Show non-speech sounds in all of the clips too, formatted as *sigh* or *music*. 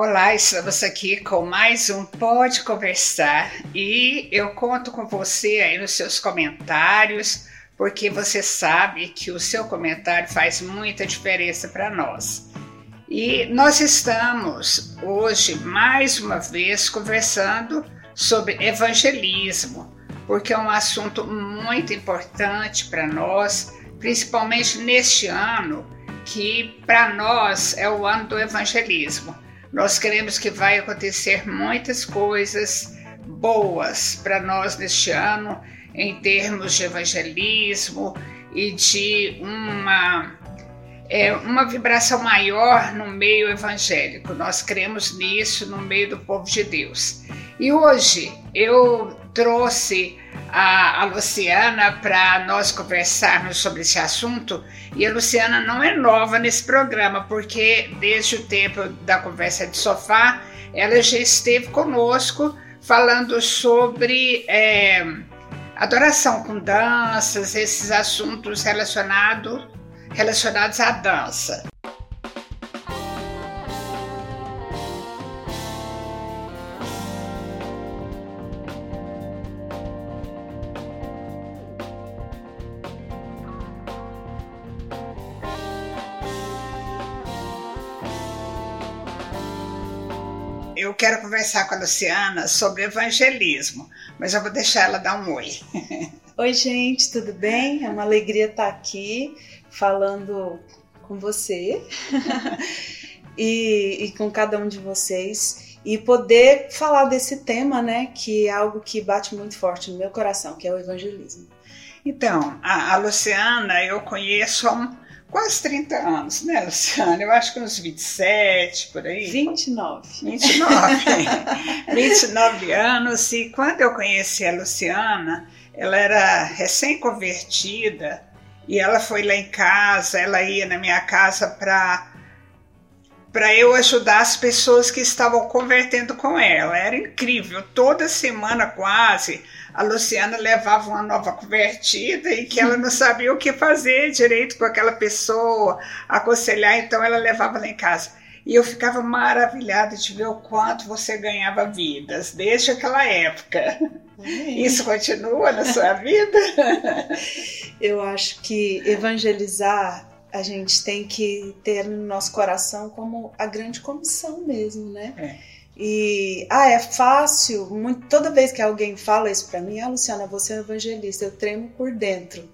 Olá, estamos aqui com mais um Pode Conversar e eu conto com você aí nos seus comentários, porque você sabe que o seu comentário faz muita diferença para nós. E nós estamos hoje mais uma vez conversando sobre evangelismo, porque é um assunto muito importante para nós, principalmente neste ano, que para nós é o ano do evangelismo. Nós queremos que vai acontecer muitas coisas boas para nós neste ano, em termos de evangelismo e de uma, é, uma vibração maior no meio evangélico. Nós cremos nisso no meio do povo de Deus. E hoje eu trouxe a, a Luciana para nós conversarmos sobre esse assunto. E a Luciana não é nova nesse programa, porque desde o tempo da conversa de sofá, ela já esteve conosco falando sobre é, adoração com danças, esses assuntos relacionado, relacionados à dança. Conversar com a Luciana sobre evangelismo, mas eu vou deixar ela dar um oi. *laughs* Oi, gente, tudo bem? É uma alegria estar aqui falando com você *laughs* e, e, com cada um de vocês e poder falar desse tema, né, que é algo que bate muito forte no meu coração, que é o evangelismo. Então, a, a Luciana eu conheço há um quase 30 anos, né, Luciana? Eu acho que uns 27, por aí. 29. 29. 29 anos. E quando eu conheci a Luciana, ela era recém-convertida e ela foi lá em casa, ela ia na minha casa para para eu ajudar as pessoas que estavam convertendo com ela. Era incrível. Toda semana quase a Luciana levava uma nova convertida e que ela não sabia o que fazer direito com aquela pessoa, aconselhar, então ela levava lá em casa. E eu ficava maravilhada de ver o quanto você ganhava vidas desde aquela época. Isso continua na sua vida? *laughs* Eu acho que evangelizar a gente tem que ter no nosso coração como a grande comissão mesmo, né? É. E, ah, é fácil. Muito, toda vez que alguém fala isso para mim, ah, Luciana, você é evangelista, eu tremo por dentro.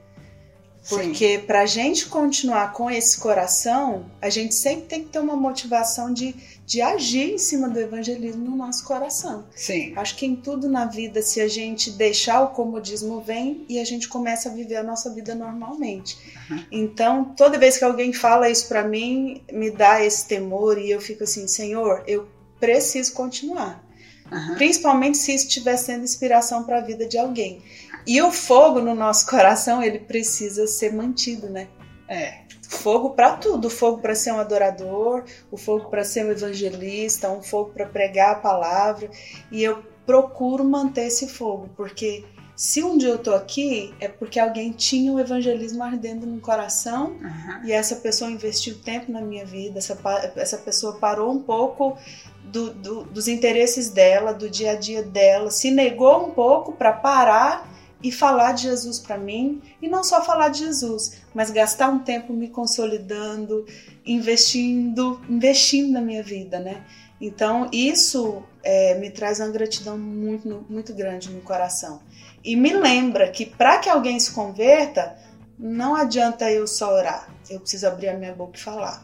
Porque para a gente continuar com esse coração, a gente sempre tem que ter uma motivação de, de agir em cima do evangelismo no nosso coração. Sim. Acho que em tudo na vida, se a gente deixar o comodismo vem e a gente começa a viver a nossa vida normalmente. Uhum. Então, toda vez que alguém fala isso para mim, me dá esse temor e eu fico assim, Senhor, eu preciso continuar. Uhum. Principalmente se isso estiver sendo inspiração para a vida de alguém. E o fogo no nosso coração, ele precisa ser mantido, né? É. Fogo para tudo, fogo para ser um adorador, o fogo para ser um evangelista, um fogo para pregar a palavra. E eu procuro manter esse fogo, porque se um dia eu tô aqui, é porque alguém tinha o evangelismo ardendo no coração uhum. e essa pessoa investiu tempo na minha vida, essa, essa pessoa parou um pouco do, do, dos interesses dela, do dia a dia dela, se negou um pouco para parar e falar de Jesus para mim, e não só falar de Jesus, mas gastar um tempo me consolidando, investindo, investindo na minha vida, né? Então isso é, me traz uma gratidão muito, muito grande no coração e me lembra que para que alguém se converta, não adianta eu só orar, eu preciso abrir a minha boca e falar.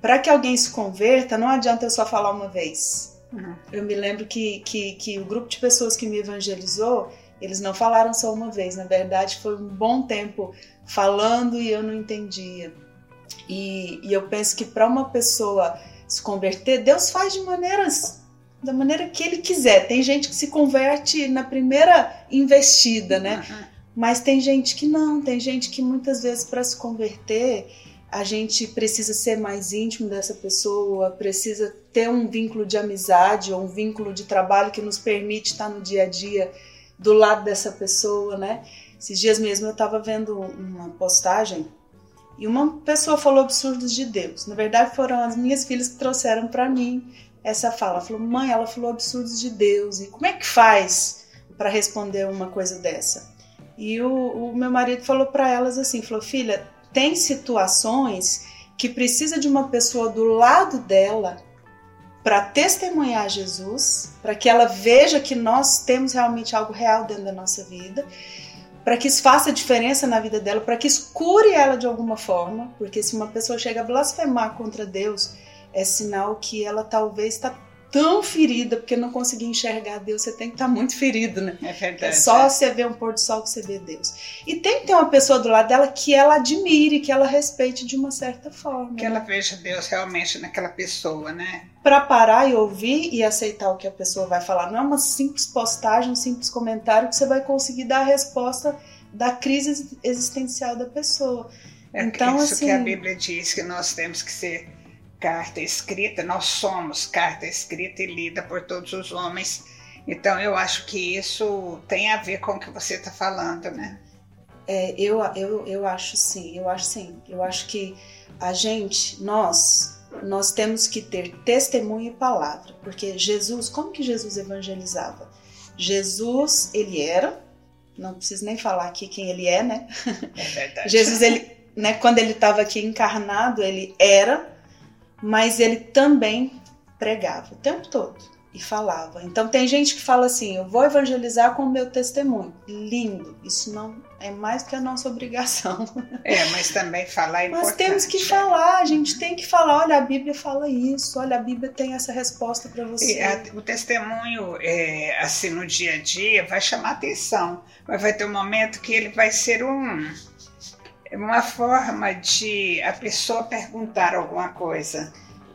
Para que alguém se converta, não adianta eu só falar uma vez. Uhum. Eu me lembro que, que, que o grupo de pessoas que me evangelizou, eles não falaram só uma vez, na verdade foi um bom tempo falando e eu não entendia. E, e eu penso que para uma pessoa se converter, Deus faz de maneiras da maneira que ele quiser. Tem gente que se converte na primeira investida, né? Uhum. Mas tem gente que não, tem gente que muitas vezes para se converter a gente precisa ser mais íntimo dessa pessoa, precisa ter um vínculo de amizade ou um vínculo de trabalho que nos permite estar no dia a dia do lado dessa pessoa, né? Esses dias mesmo eu estava vendo uma postagem e uma pessoa falou absurdos de Deus. Na verdade, foram as minhas filhas que trouxeram para mim essa fala. Falou, mãe, ela falou absurdos de Deus. E como é que faz para responder uma coisa dessa? E o, o meu marido falou para elas assim, falou, filha, tem situações que precisa de uma pessoa do lado dela para testemunhar Jesus, para que ela veja que nós temos realmente algo real dentro da nossa vida, para que isso faça diferença na vida dela, para que isso cure ela de alguma forma, porque se uma pessoa chega a blasfemar contra Deus, é sinal que ela talvez está tão ferida porque não conseguia enxergar Deus, você tem que estar tá muito ferido, né? É verdade. É só você ver um pôr do sol que você vê Deus. E tem que ter uma pessoa do lado dela que ela admire, que ela respeite de uma certa forma. Que né? ela veja Deus realmente naquela pessoa, né? Para parar e ouvir e aceitar o que a pessoa vai falar. Não é uma simples postagem, um simples comentário que você vai conseguir dar a resposta da crise existencial da pessoa. É então, isso assim, que a Bíblia diz que nós temos que ser carta escrita, nós somos carta escrita e lida por todos os homens. Então eu acho que isso tem a ver com o que você está falando, né? É, eu, eu, eu acho sim, eu acho sim. Eu acho que a gente, nós, nós temos que ter testemunho e palavra. Porque Jesus, como que Jesus evangelizava? Jesus, ele era, não preciso nem falar aqui quem ele é, né? É verdade. *laughs* Jesus, ele, né, quando ele estava aqui encarnado, ele era mas ele também pregava o tempo todo e falava. Então tem gente que fala assim: eu vou evangelizar com o meu testemunho. Lindo, isso não é mais que a nossa obrigação. É, mas também falar é importante. Nós temos que falar, a gente tem que falar. Olha, a Bíblia fala isso, olha, a Bíblia tem essa resposta para você. A, o testemunho, é, assim, no dia a dia, vai chamar atenção, mas vai ter um momento que ele vai ser um uma forma de a pessoa perguntar alguma coisa.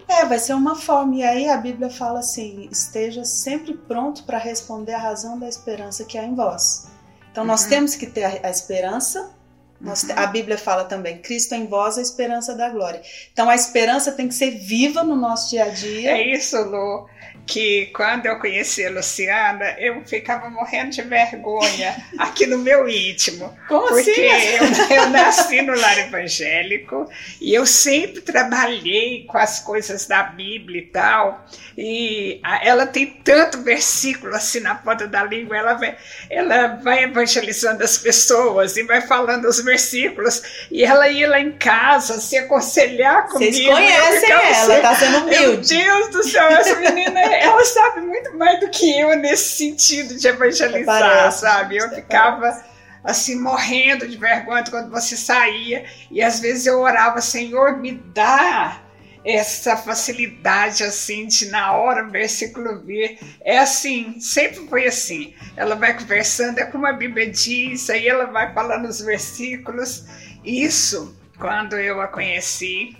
É, vai ser uma forma. E aí a Bíblia fala assim: esteja sempre pronto para responder a razão da esperança que há em vós. Então uhum. nós temos que ter a, a esperança. Nós. A Bíblia fala também: Cristo em vós, a esperança da glória. Então a esperança tem que ser viva no nosso dia a dia. É isso, Lu que quando eu conheci a Luciana, eu ficava morrendo de vergonha aqui no meu íntimo. *laughs* Como porque assim? eu, eu nasci no lar evangélico e eu sempre trabalhei com as coisas da Bíblia e tal. E ela tem tanto versículo assim na ponta da língua, ela vai, ela vai evangelizando as pessoas e vai falando os versículos. E ela ia lá em casa se aconselhar comigo. Vocês conhecem ela, assim, tá sendo humilde. Meu Deus do céu, essa menina ela sabe muito mais do que eu nesse sentido de evangelizar, Parece, sabe? Eu ficava assim morrendo de vergonha quando você saía e às vezes eu orava, Senhor, me dá essa facilidade assim de na hora o versículo vir. É assim, sempre foi assim. Ela vai conversando, é como a Bíblia diz, aí ela vai falando os versículos. Isso, quando eu a conheci,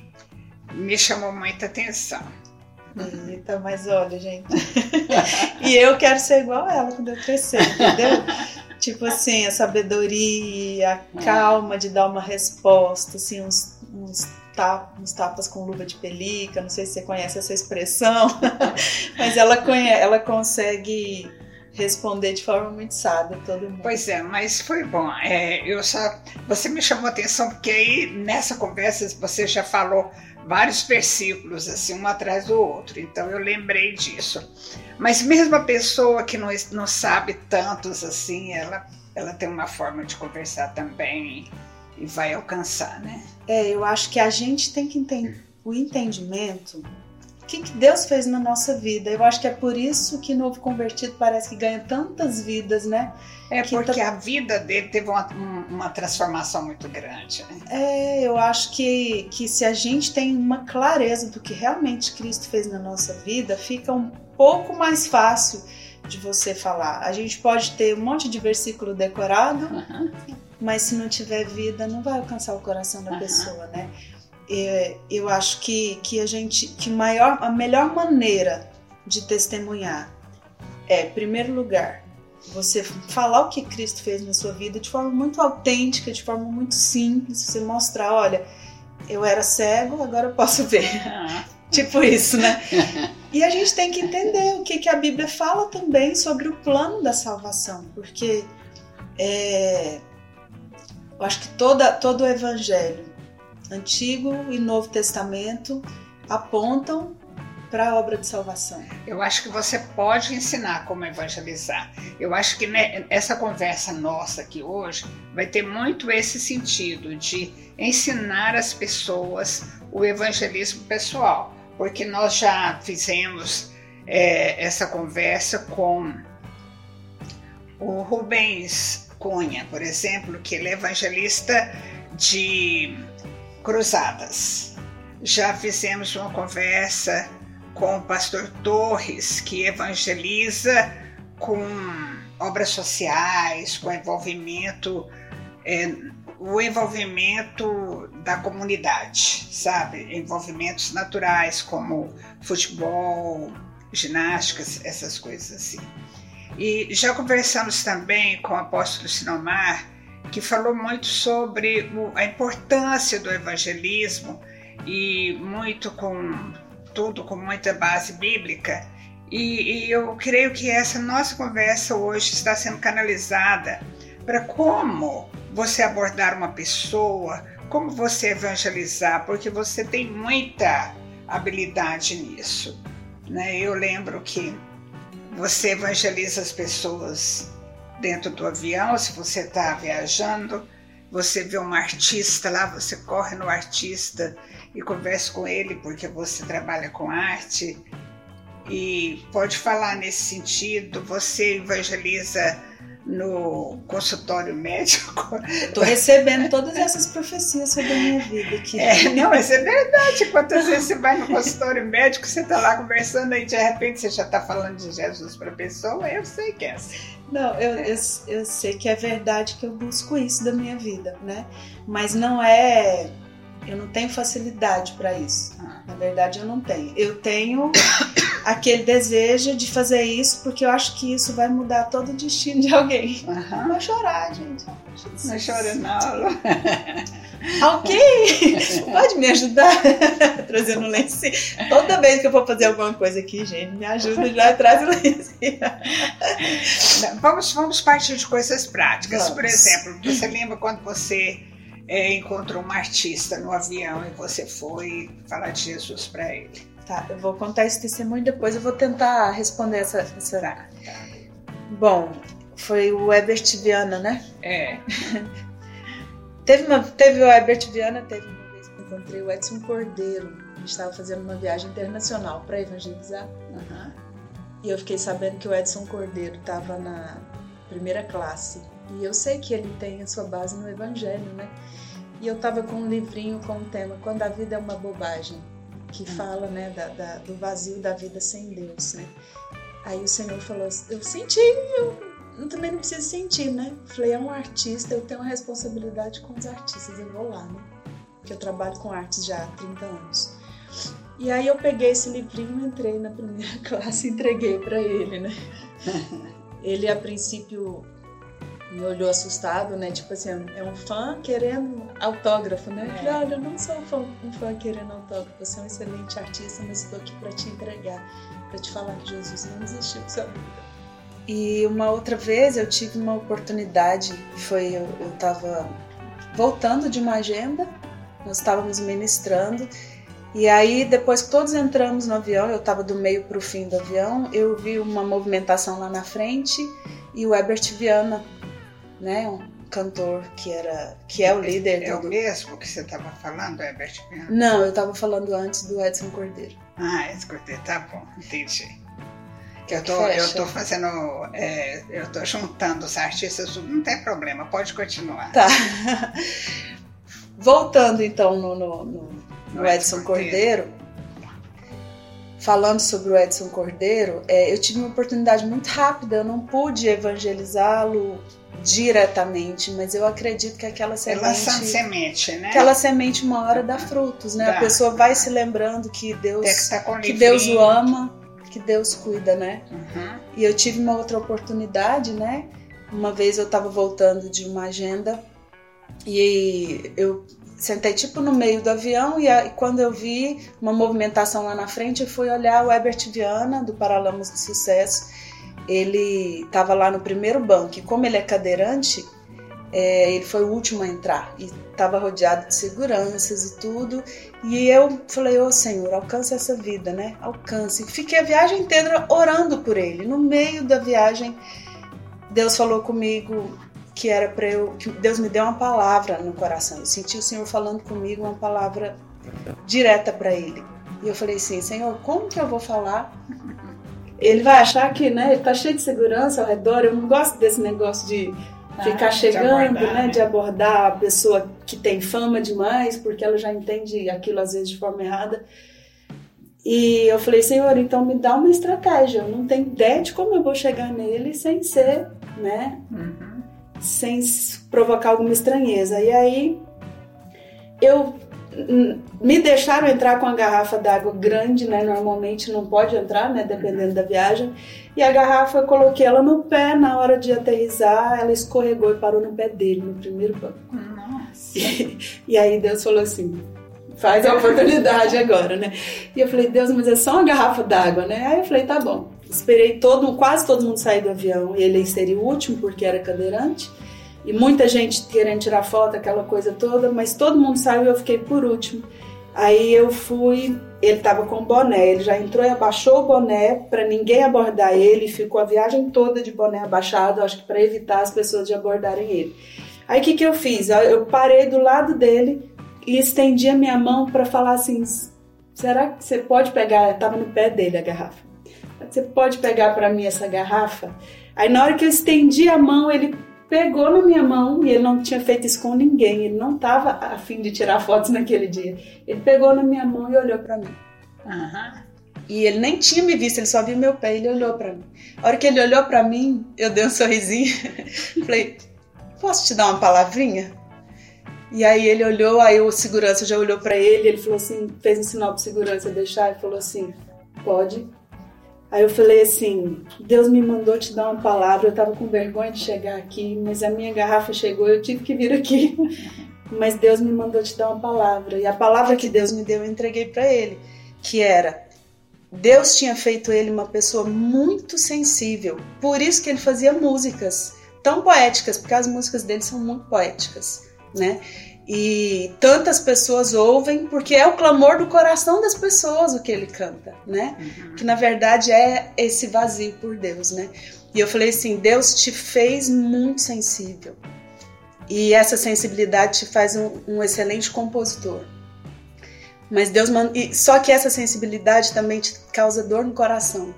me chamou muita atenção. Eita, mas olha, gente. *laughs* e eu quero ser igual ela quando eu crescer, entendeu? tipo assim, a sabedoria, a calma de dar uma resposta, assim, uns, uns, tapas, uns tapas com luva de pelica, não sei se você conhece essa expressão, *laughs* mas ela, ela consegue responder de forma muito sábia todo mundo. Pois é, mas foi bom. É, eu só, você me chamou a atenção porque aí nessa conversa você já falou vários versículos, assim, um atrás do outro. Então eu lembrei disso. Mas mesmo a pessoa que não, não sabe tantos assim, ela, ela tem uma forma de conversar também e vai alcançar, né? É, eu acho que a gente tem que entender o entendimento o que, que, Deus fez na nossa vida. Eu acho que é por isso que novo convertido parece que ganha tantas vidas, né? É que porque tá... a vida dele teve uma, uma transformação muito grande. Né? É, eu acho que, que se a gente tem uma clareza do que realmente Cristo fez na nossa vida, fica um pouco mais fácil de você falar. A gente pode ter um monte de versículo decorado, uhum. Mas se não tiver vida, não vai alcançar o coração da uhum. pessoa, né? É, eu acho que, que a gente que maior, a melhor maneira de testemunhar é, em primeiro lugar, você falar o que Cristo fez na sua vida de forma muito autêntica, de forma muito simples, você mostrar, olha, eu era cego, agora eu posso ver. *laughs* tipo isso, né? E a gente tem que entender o que, que a Bíblia fala também sobre o plano da salvação, porque é, eu acho que toda, todo o evangelho Antigo e Novo Testamento apontam para a obra de salvação. Eu acho que você pode ensinar como evangelizar. Eu acho que né, essa conversa nossa aqui hoje vai ter muito esse sentido de ensinar as pessoas o evangelismo pessoal, porque nós já fizemos é, essa conversa com o Rubens Cunha, por exemplo, que ele é evangelista de cruzadas. Já fizemos uma conversa com o pastor Torres, que evangeliza com obras sociais, com envolvimento, é, o envolvimento da comunidade, sabe? Envolvimentos naturais como futebol, ginásticas, essas coisas assim. E já conversamos também com o apóstolo Sinomar, que falou muito sobre a importância do evangelismo e muito com tudo com muita base bíblica. E, e eu creio que essa nossa conversa hoje está sendo canalizada para como você abordar uma pessoa, como você evangelizar, porque você tem muita habilidade nisso. Né? Eu lembro que você evangeliza as pessoas dentro do avião, se você está viajando, você vê um artista lá, você corre no artista e conversa com ele porque você trabalha com arte e pode falar nesse sentido. Você evangeliza no consultório médico. *laughs* Estou recebendo todas essas profecias sobre a minha vida aqui. É, não, mas é verdade. Quantas vezes você vai no consultório médico, você está lá conversando e de repente você já está falando de Jesus para a pessoa, eu sei que é assim. Não, eu, eu, eu sei que é verdade que eu busco isso da minha vida, né? Mas não é. Eu não tenho facilidade para isso. Ah. Na verdade, eu não tenho. Eu tenho aquele desejo de fazer isso porque eu acho que isso vai mudar todo o destino de alguém. Uhum. Vou chorar, gente. Não chora não. Alguém pode me ajudar *laughs* trazendo lencinho? Toda vez que eu for fazer alguma coisa aqui, gente, me ajuda já traz o lencinho. *laughs* Vamos, vamos partir de coisas práticas. Vamos. Por exemplo, você lembra quando você é, encontrou um artista no avião e você foi falar de Jesus para ele? Tá, eu vou contar esse testemunho depois eu vou tentar responder essa. essa... Tá, tá. Bom, foi o Herbert Viana, né? É. *laughs* teve, uma, teve o Herbert Viana, teve uma vez que encontrei o Edson Cordeiro. A gente estava fazendo uma viagem internacional para evangelizar. Uhum. E eu fiquei sabendo que o Edson Cordeiro estava na primeira classe. E eu sei que ele tem a sua base no Evangelho, né? E eu estava com um livrinho com o tema Quando a Vida é uma Bobagem que fala né, da, da, do vazio da vida sem Deus, né? Aí o Senhor falou, eu senti, eu, eu também não preciso sentir, né? Falei, é um artista, eu tenho uma responsabilidade com os artistas, eu vou lá, né? Porque eu trabalho com artes já há 30 anos. E aí eu peguei esse livrinho, entrei na primeira *laughs* classe e entreguei para ele, né? *laughs* Ele a princípio me olhou assustado, né? Tipo assim, é um fã querendo autógrafo, né? É. falei, olha, eu não sou um fã, um fã querendo autógrafo, você é um excelente artista, mas estou aqui para te entregar, para te falar que Jesus não existiu em sua vida. E uma outra vez eu tive uma oportunidade, foi eu, eu tava voltando de uma agenda, nós estávamos ministrando, e aí depois que todos entramos no avião, eu estava do meio para o fim do avião, eu vi uma movimentação lá na frente e o Herbert Viana né? Um cantor que era que é o líder é, é o mesmo que você estava falando, Herbert Viana? Não, eu estava falando antes do Edson Cordeiro. Ah, Edson Cordeiro, tá bom, entendi. Que eu tô, eu tô fazendo, é, eu tô juntando os artistas, não tem problema, pode continuar. Tá. *laughs* Voltando então no, no, no, no Edson, Edson Cordeiro. Cordeiro falando sobre o Edson Cordeiro, é, eu tive uma oportunidade muito rápida, eu não pude evangelizá-lo diretamente, mas eu acredito que aquela semente, semente né? aquela semente uma hora dá frutos, né? Dá. A pessoa vai se lembrando que Deus, tá que Deus o ama, que Deus cuida, né? Uhum. E eu tive uma outra oportunidade, né? Uma vez eu estava voltando de uma agenda e eu sentei tipo no meio do avião e, a, e, quando eu vi uma movimentação lá na frente, eu fui olhar o Herbert Viana do Paralamas de Sucesso ele estava lá no primeiro banco e como ele é cadeirante, é, ele foi o último a entrar e estava rodeado de seguranças e tudo. E eu falei, ô oh, Senhor, alcance essa vida, né? Alcance. Fiquei a viagem inteira orando por ele. No meio da viagem, Deus falou comigo que era para eu, Deus me deu uma palavra no coração. Eu senti o Senhor falando comigo uma palavra direta para ele. E eu falei assim, Senhor, como que eu vou falar? Ele vai achar que, né, ele tá cheio de segurança ao redor. Eu não gosto desse negócio de ficar ah, chegando, de abordar, né, né, de abordar a pessoa que tem fama demais, porque ela já entende aquilo às vezes de forma errada. E eu falei, Senhor, então me dá uma estratégia. Eu não tenho ideia de como eu vou chegar nele sem ser, né, uhum. sem provocar alguma estranheza. E aí eu me deixaram entrar com a garrafa d'água grande, né? Normalmente não pode entrar, né? Dependendo da viagem. E a garrafa, eu coloquei ela no pé na hora de aterrizar, ela escorregou e parou no pé dele, no primeiro banco. Nossa. E, *laughs* e aí Deus falou assim: faz a oportunidade agora, né? E eu falei, Deus, mas é só uma garrafa d'água, né? Aí eu falei, tá bom. Esperei todo, quase todo mundo sair do avião e ele seria o último porque era cadeirante e muita gente querendo tirar foto, aquela coisa toda, mas todo mundo saiu e eu fiquei por último. Aí eu fui, ele estava com boné, ele já entrou e abaixou o boné para ninguém abordar ele, ficou a viagem toda de boné abaixado, acho que para evitar as pessoas de abordarem ele. Aí o que, que eu fiz? Eu parei do lado dele e estendi a minha mão para falar assim: será que você pode pegar? Estava no pé dele a garrafa. Você pode pegar para mim essa garrafa? Aí na hora que eu estendi a mão, ele pegou na minha mão e ele não tinha feito isso com ninguém, ele não estava afim de tirar fotos naquele dia. Ele pegou na minha mão e olhou para mim. Uhum. E ele nem tinha me visto, ele só viu meu pé e ele olhou para mim. A hora que ele olhou para mim, eu dei um sorrisinho, *laughs* falei: Posso te dar uma palavrinha? E aí ele olhou, aí o segurança já olhou para ele, ele falou assim, fez um sinal pro segurança deixar e falou assim: Pode. Aí eu falei assim: Deus me mandou te dar uma palavra. Eu estava com vergonha de chegar aqui, mas a minha garrafa chegou, eu tive que vir aqui. *laughs* Mas Deus me mandou te dar uma palavra. E a palavra que Deus me deu eu entreguei para ele, que era: Deus tinha feito ele uma pessoa muito sensível. Por isso que ele fazia músicas tão poéticas, porque as músicas dele são muito poéticas, né? E tantas pessoas ouvem porque é o clamor do coração das pessoas o que ele canta, né? Uhum. Que na verdade é esse vazio por Deus, né? E eu falei assim: Deus te fez muito sensível. E essa sensibilidade te faz um, um excelente compositor. Mas Deus manda. Só que essa sensibilidade também te causa dor no coração.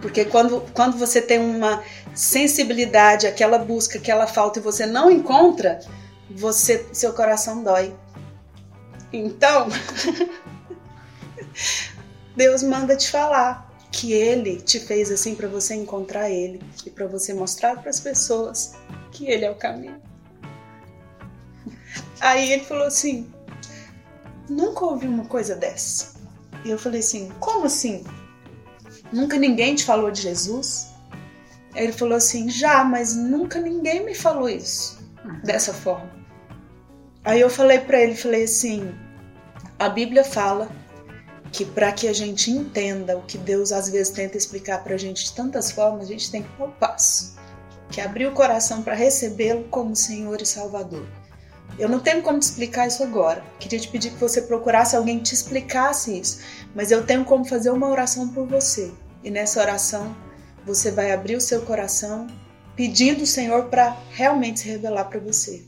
Porque quando, quando você tem uma sensibilidade, aquela busca, aquela falta e você não encontra, você, seu coração dói. Então, *laughs* Deus manda te falar que ele te fez assim para você encontrar ele e para você mostrar para as pessoas que ele é o caminho. Aí ele falou assim: Nunca ouvi uma coisa dessa. E eu falei assim: Como assim? Nunca ninguém te falou de Jesus? Ele falou assim: Já, mas nunca ninguém me falou isso dessa forma. Aí eu falei para ele, falei assim, a Bíblia fala que para que a gente entenda o que Deus às vezes tenta explicar para a gente de tantas formas, a gente tem que dar o passo, que é abrir o coração para recebê-lo como Senhor e Salvador. Eu não tenho como te explicar isso agora. Queria te pedir que você procurasse alguém que te explicasse isso, mas eu tenho como fazer uma oração por você. E nessa oração você vai abrir o seu coração pedindo o Senhor para realmente se revelar para você.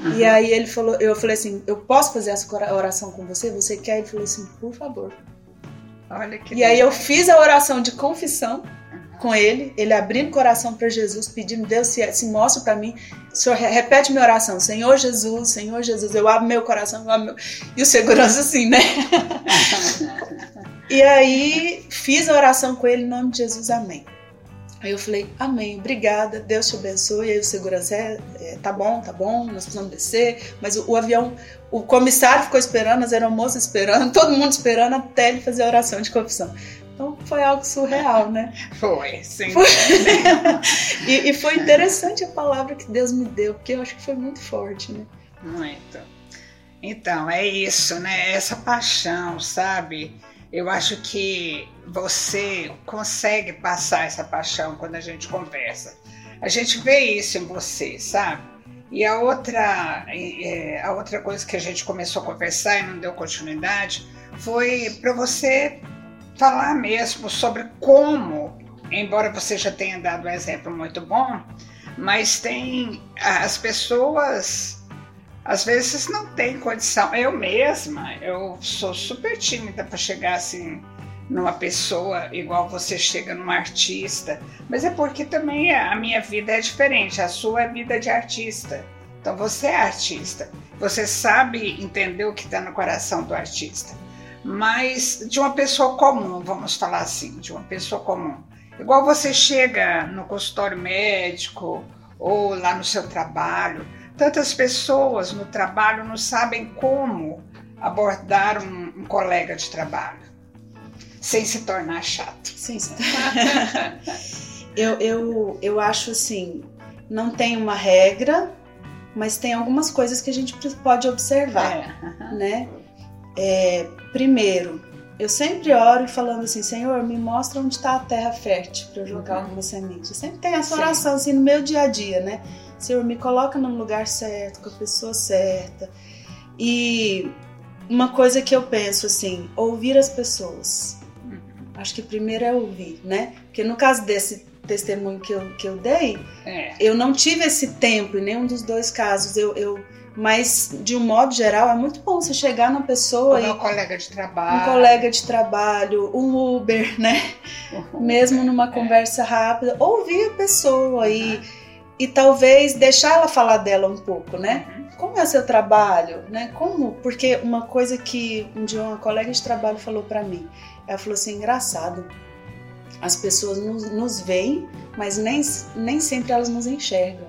Uhum. E aí ele falou, eu falei assim, eu posso fazer essa oração com você? Você quer? Ele falou assim, por favor. Olha que. E aí eu fiz a oração de confissão com ele, ele abrindo o coração para Jesus, pedindo Deus se, se mostra para mim. Senhor repete minha oração, Senhor Jesus, Senhor Jesus, eu abro meu coração, eu abro meu... e o segurança assim, né? *laughs* e aí fiz a oração com ele em nome de Jesus, amém. Aí eu falei, amém, obrigada, Deus te abençoe. Aí o segurança, é, é, tá bom, tá bom, nós precisamos descer. Mas o, o, avião, o comissário ficou esperando, as aeromoças esperando, *laughs* todo mundo esperando até ele fazer a oração de confissão. Então foi algo surreal, né? *laughs* Foi, sim. Foi. *laughs* e, e, foi interessante a palavra que Deus me deu, porque eu acho que foi muito forte, né? Muito. Então, é isso, né? Essa paixão, sabe? Eu acho que você consegue passar essa paixão quando a gente conversa. A gente vê isso em você, sabe? E a outra, é, a outra coisa que a gente começou a conversar e não deu continuidade foi para você falar mesmo sobre como, embora você já tenha dado um exemplo muito bom, mas tem as pessoas às vezes não têm condição. Eu mesma, eu sou super tímida para chegar assim numa pessoa igual você chega num artista, mas é porque também a minha vida é diferente, a sua é vida de artista. Então você é artista, você sabe entender o que está no coração do artista. Mas de uma pessoa comum, vamos falar assim, de uma pessoa comum. Igual você chega no consultório médico ou lá no seu trabalho, tantas pessoas no trabalho não sabem como abordar um, um colega de trabalho sem se tornar chato. Sim, sim. *laughs* eu, eu, eu acho assim, não tem uma regra, mas tem algumas coisas que a gente pode observar, é. *laughs* né? É, primeiro, eu sempre oro falando assim, Senhor, me mostra onde está a terra fértil para eu jogar uhum. alguma semente. Eu sempre tenho essa oração assim no meu dia a dia, né? Senhor, me coloca no lugar certo, com a pessoa certa. E uma coisa que eu penso assim, ouvir as pessoas. Uhum. Acho que primeiro é ouvir, né? Porque no caso desse testemunho que eu, que eu dei, é. eu não tive esse tempo em nenhum dos dois casos. Eu, eu mas, de um modo geral, é muito bom você chegar na pessoa. e, um colega de trabalho. Um colega de trabalho, um Uber, né? Uhum. *laughs* Mesmo numa é. conversa rápida. Ouvir a pessoa uhum. e, e talvez deixar ela falar dela um pouco, né? Uhum. Como é o seu trabalho? Né? Como? Porque uma coisa que um dia uma colega de trabalho falou para mim. Ela falou assim: engraçado. As pessoas nos, nos veem, mas nem, nem sempre elas nos enxergam.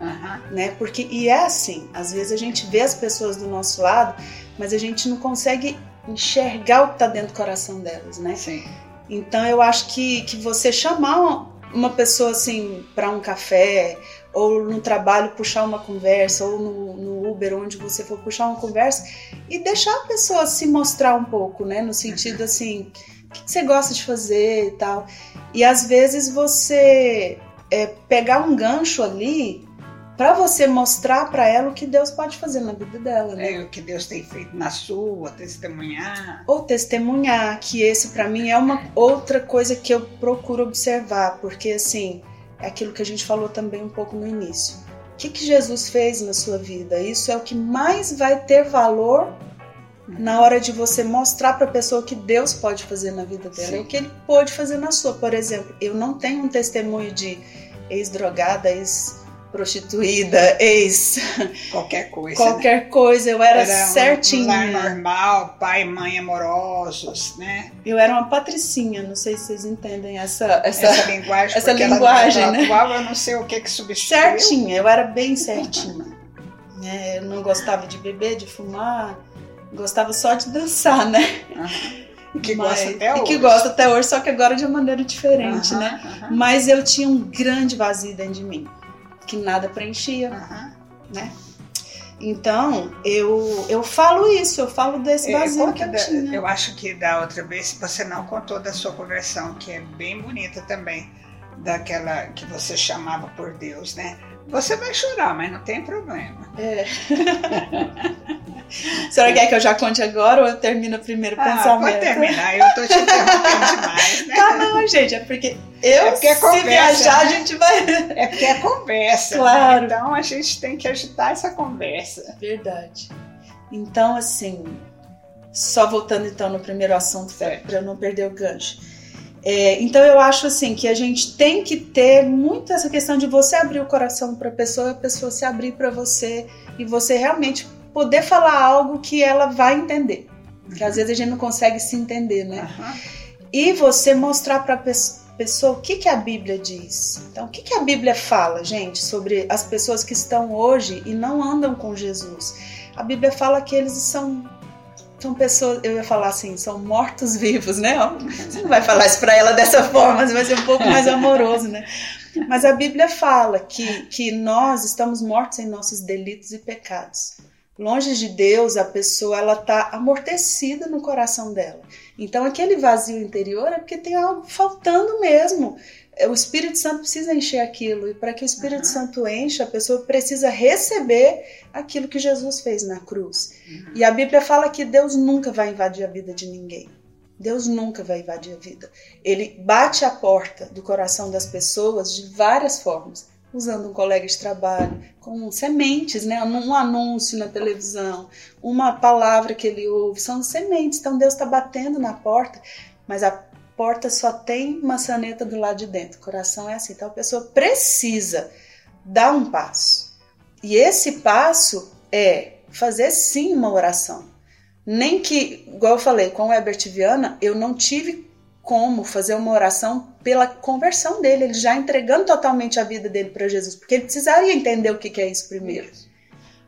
Uhum. Né? Porque, e é assim, às vezes a gente vê as pessoas do nosso lado, mas a gente não consegue enxergar o que está dentro do coração delas, né? Sim. Então eu acho que, que você chamar uma, pessoa assim para um café, ou no trabalho puxar uma conversa, ou no, no, Uber, onde você for puxar uma conversa, e deixar a pessoa se mostrar um pouco, né? No sentido assim, o que você gosta de fazer e tal. E às vezes você é, pegar um gancho ali para você mostrar para ela o que Deus pode fazer na vida dela, né? É, o que Deus tem feito na sua, testemunhar. Ou testemunhar, que esse para mim é uma outra coisa que eu procuro observar, porque assim, é aquilo que a gente falou também um pouco no início. O que, que Jesus fez na sua vida? Isso é o que mais vai ter valor na hora de você mostrar para a pessoa o que Deus pode fazer na vida dela, Sim. o que ele pode fazer na sua. Por exemplo, eu não tenho um testemunho de ex-drogada, ex prostituída, ex. Qualquer coisa. Qualquer né? coisa, eu era, era certinha. Um lar normal, pai e mãe amorosos, né? Eu era uma patricinha, não sei se vocês entendem essa, essa, essa linguagem. Essa linguagem, né? Atual, eu não sei o que que substituiu. Certinha, eu era bem certinha. é, eu não gostava de beber, de fumar, gostava só de dançar, né? Uhum. Que Mas, gosta até hoje. E que gosta até hoje, só que agora de uma maneira diferente, uhum, né? Uhum. Mas eu tinha um grande vazio dentro de mim que nada preenchia, uhum. né? Então, eu, eu falo isso, eu falo desse é, vazio que eu da, tinha. Eu acho que da outra vez você não contou da sua conversão, que é bem bonita também, daquela que você chamava por Deus, né? Você vai chorar, mas não tem problema. É. *laughs* A senhora quer que eu já conte agora ou eu termino primeiro o ah, pensamento? Pode terminar, eu tô te interrompendo demais, né? *laughs* Tá, não, gente, é porque eu, é porque é conversa, se viajar, né? a gente vai... É porque é conversa, né? claro. Né? Então a gente tem que agitar essa conversa. Verdade. Então, assim, só voltando então no primeiro assunto, para eu não perder o gancho. É, então eu acho assim que a gente tem que ter muito essa questão de você abrir o coração para a pessoa, a pessoa se abrir para você e você realmente poder falar algo que ela vai entender. Porque às vezes a gente não consegue se entender, né? Uhum. E você mostrar para a pessoa o que, que a Bíblia diz. Então, o que, que a Bíblia fala, gente, sobre as pessoas que estão hoje e não andam com Jesus? A Bíblia fala que eles são são pessoas, eu ia falar assim, são mortos-vivos, *laughs* né? Você não vai falar isso para ela dessa forma, mas vai ser um pouco mais amoroso, né? Mas a Bíblia fala que, que nós estamos mortos em nossos delitos e pecados. Longe de Deus, a pessoa ela tá amortecida no coração dela. Então aquele vazio interior é porque tem algo faltando mesmo. o Espírito Santo precisa encher aquilo. E para que o Espírito uhum. Santo encha, a pessoa precisa receber aquilo que Jesus fez na cruz. Uhum. E a Bíblia fala que Deus nunca vai invadir a vida de ninguém. Deus nunca vai invadir a vida. Ele bate a porta do coração das pessoas de várias formas, usando um colega de trabalho, com sementes, né? Um anúncio na televisão, uma palavra que ele ouve, são sementes. Então Deus está batendo na porta, mas a porta só tem maçaneta do lado de dentro. O coração é assim. Então a pessoa precisa dar um passo. E esse passo é fazer sim uma oração nem que, igual eu falei, com o Herbert Viana, eu não tive como fazer uma oração pela conversão dele, ele já entregando totalmente a vida dele para Jesus, porque ele precisaria entender o que é isso primeiro.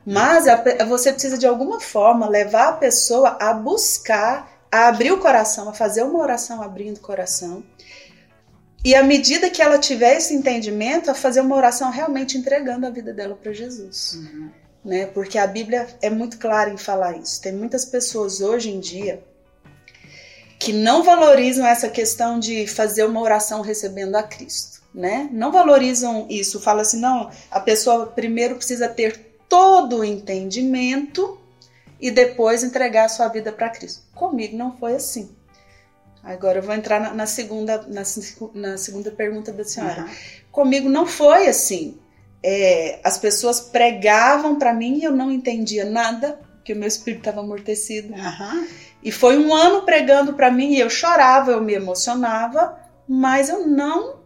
Mas você precisa de alguma forma levar a pessoa a buscar, a abrir o coração, a fazer uma oração abrindo o coração. E à medida que ela tiver esse entendimento, a fazer uma oração realmente entregando a vida dela para Jesus. Uhum né? Porque a Bíblia é muito clara em falar isso. Tem muitas pessoas hoje em dia que não valorizam essa questão de fazer uma oração recebendo a Cristo, né? Não valorizam isso. Fala assim, não, a pessoa primeiro precisa ter todo o entendimento e depois entregar a sua vida para Cristo. Comigo não foi assim. Agora eu vou entrar na, na segunda, na, na, segunda pergunta da senhora. Uhum. Comigo não foi assim é, as pessoas pregavam para mim e eu não entendia nada, que o meu espírito estava amortecido. Uhum. E foi um ano pregando para mim e eu chorava, eu me emocionava, mas eu não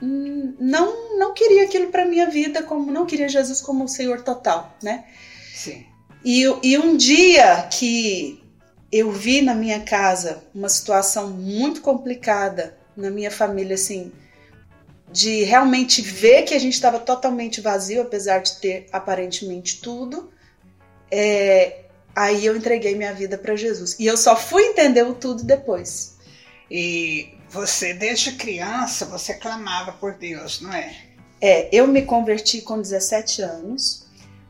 não não queria aquilo para minha vida, como não queria Jesus como o Senhor total, né? Sim. E, e um dia que eu vi na minha casa uma situação muito complicada na minha família, assim, de realmente ver que a gente estava totalmente vazio, apesar de ter aparentemente tudo, é, aí eu entreguei minha vida para Jesus. E eu só fui entender o tudo depois. E você, desde criança, você clamava por Deus, não é? É, eu me converti com 17 anos,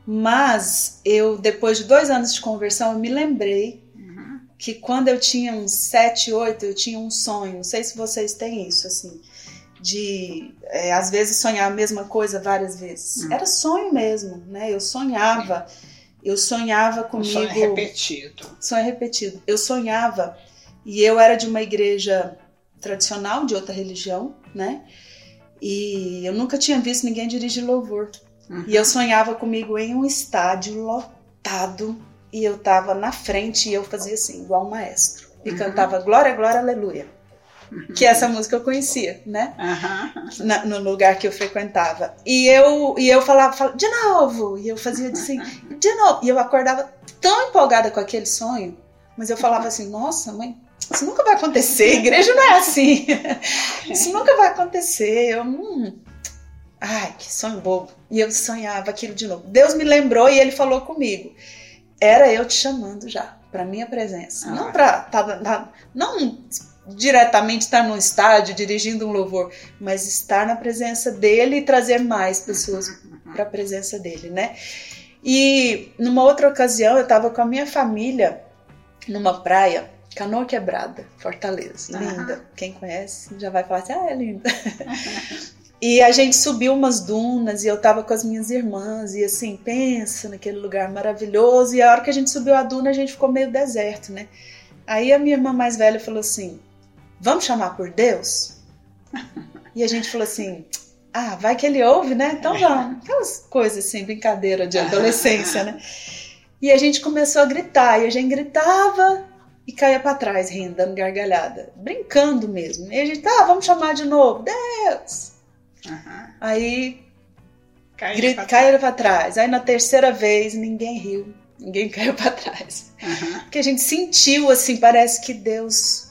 mas eu, depois de dois anos de conversão, eu me lembrei uhum. que quando eu tinha uns 7, 8, eu tinha um sonho. Não sei se vocês têm isso, assim de é, às vezes sonhar a mesma coisa várias vezes. Hum. Era sonho mesmo, né? Eu sonhava, eu sonhava comigo. Sonho repetido. Sonho repetido. Eu sonhava e eu era de uma igreja tradicional de outra religião, né? E eu nunca tinha visto ninguém dirigir louvor. Uhum. E eu sonhava comigo em um estádio lotado e eu tava na frente e eu fazia assim, igual um maestro. E uhum. cantava glória, glória, aleluia que essa música eu conhecia, né? Uhum. Na, no lugar que eu frequentava. E eu, e eu falava, falava, de novo! E eu fazia assim, de novo! E eu acordava tão empolgada com aquele sonho, mas eu falava assim, nossa, mãe, isso nunca vai acontecer, igreja não é assim. *laughs* Isso nunca vai acontecer. Eu hum, Ai, que sonho bobo. E eu sonhava aquilo de novo. Deus me lembrou e ele falou comigo. Era eu te chamando já, para minha presença. Ah. Não para tá, tá, não diretamente estar no estádio dirigindo um louvor, mas estar na presença dele e trazer mais pessoas para a presença dele, né? E numa outra ocasião eu estava com a minha família numa praia, Canoa Quebrada, Fortaleza, linda. Quem conhece já vai falar assim, ah, é linda. *laughs* E a gente subiu umas dunas e eu tava com as minhas irmãs e assim, pensa naquele lugar maravilhoso. E a hora que a gente subiu a duna, a gente ficou meio deserto, né? Aí a minha irmã mais velha falou assim: vamos chamar por Deus? E a gente falou assim, ah, vai que ele ouve, né? Então vamos. Aquelas coisas assim, brincadeira de adolescência, né? E a gente começou a gritar, e a gente gritava e caía para trás, rindo, dando gargalhada, brincando mesmo. E a gente, ah, vamos chamar de novo, Deus! Uhum. Aí caíram para trás. Aí na terceira vez ninguém riu, ninguém *laughs* caiu para trás. Uhum. Porque a gente sentiu assim, parece que Deus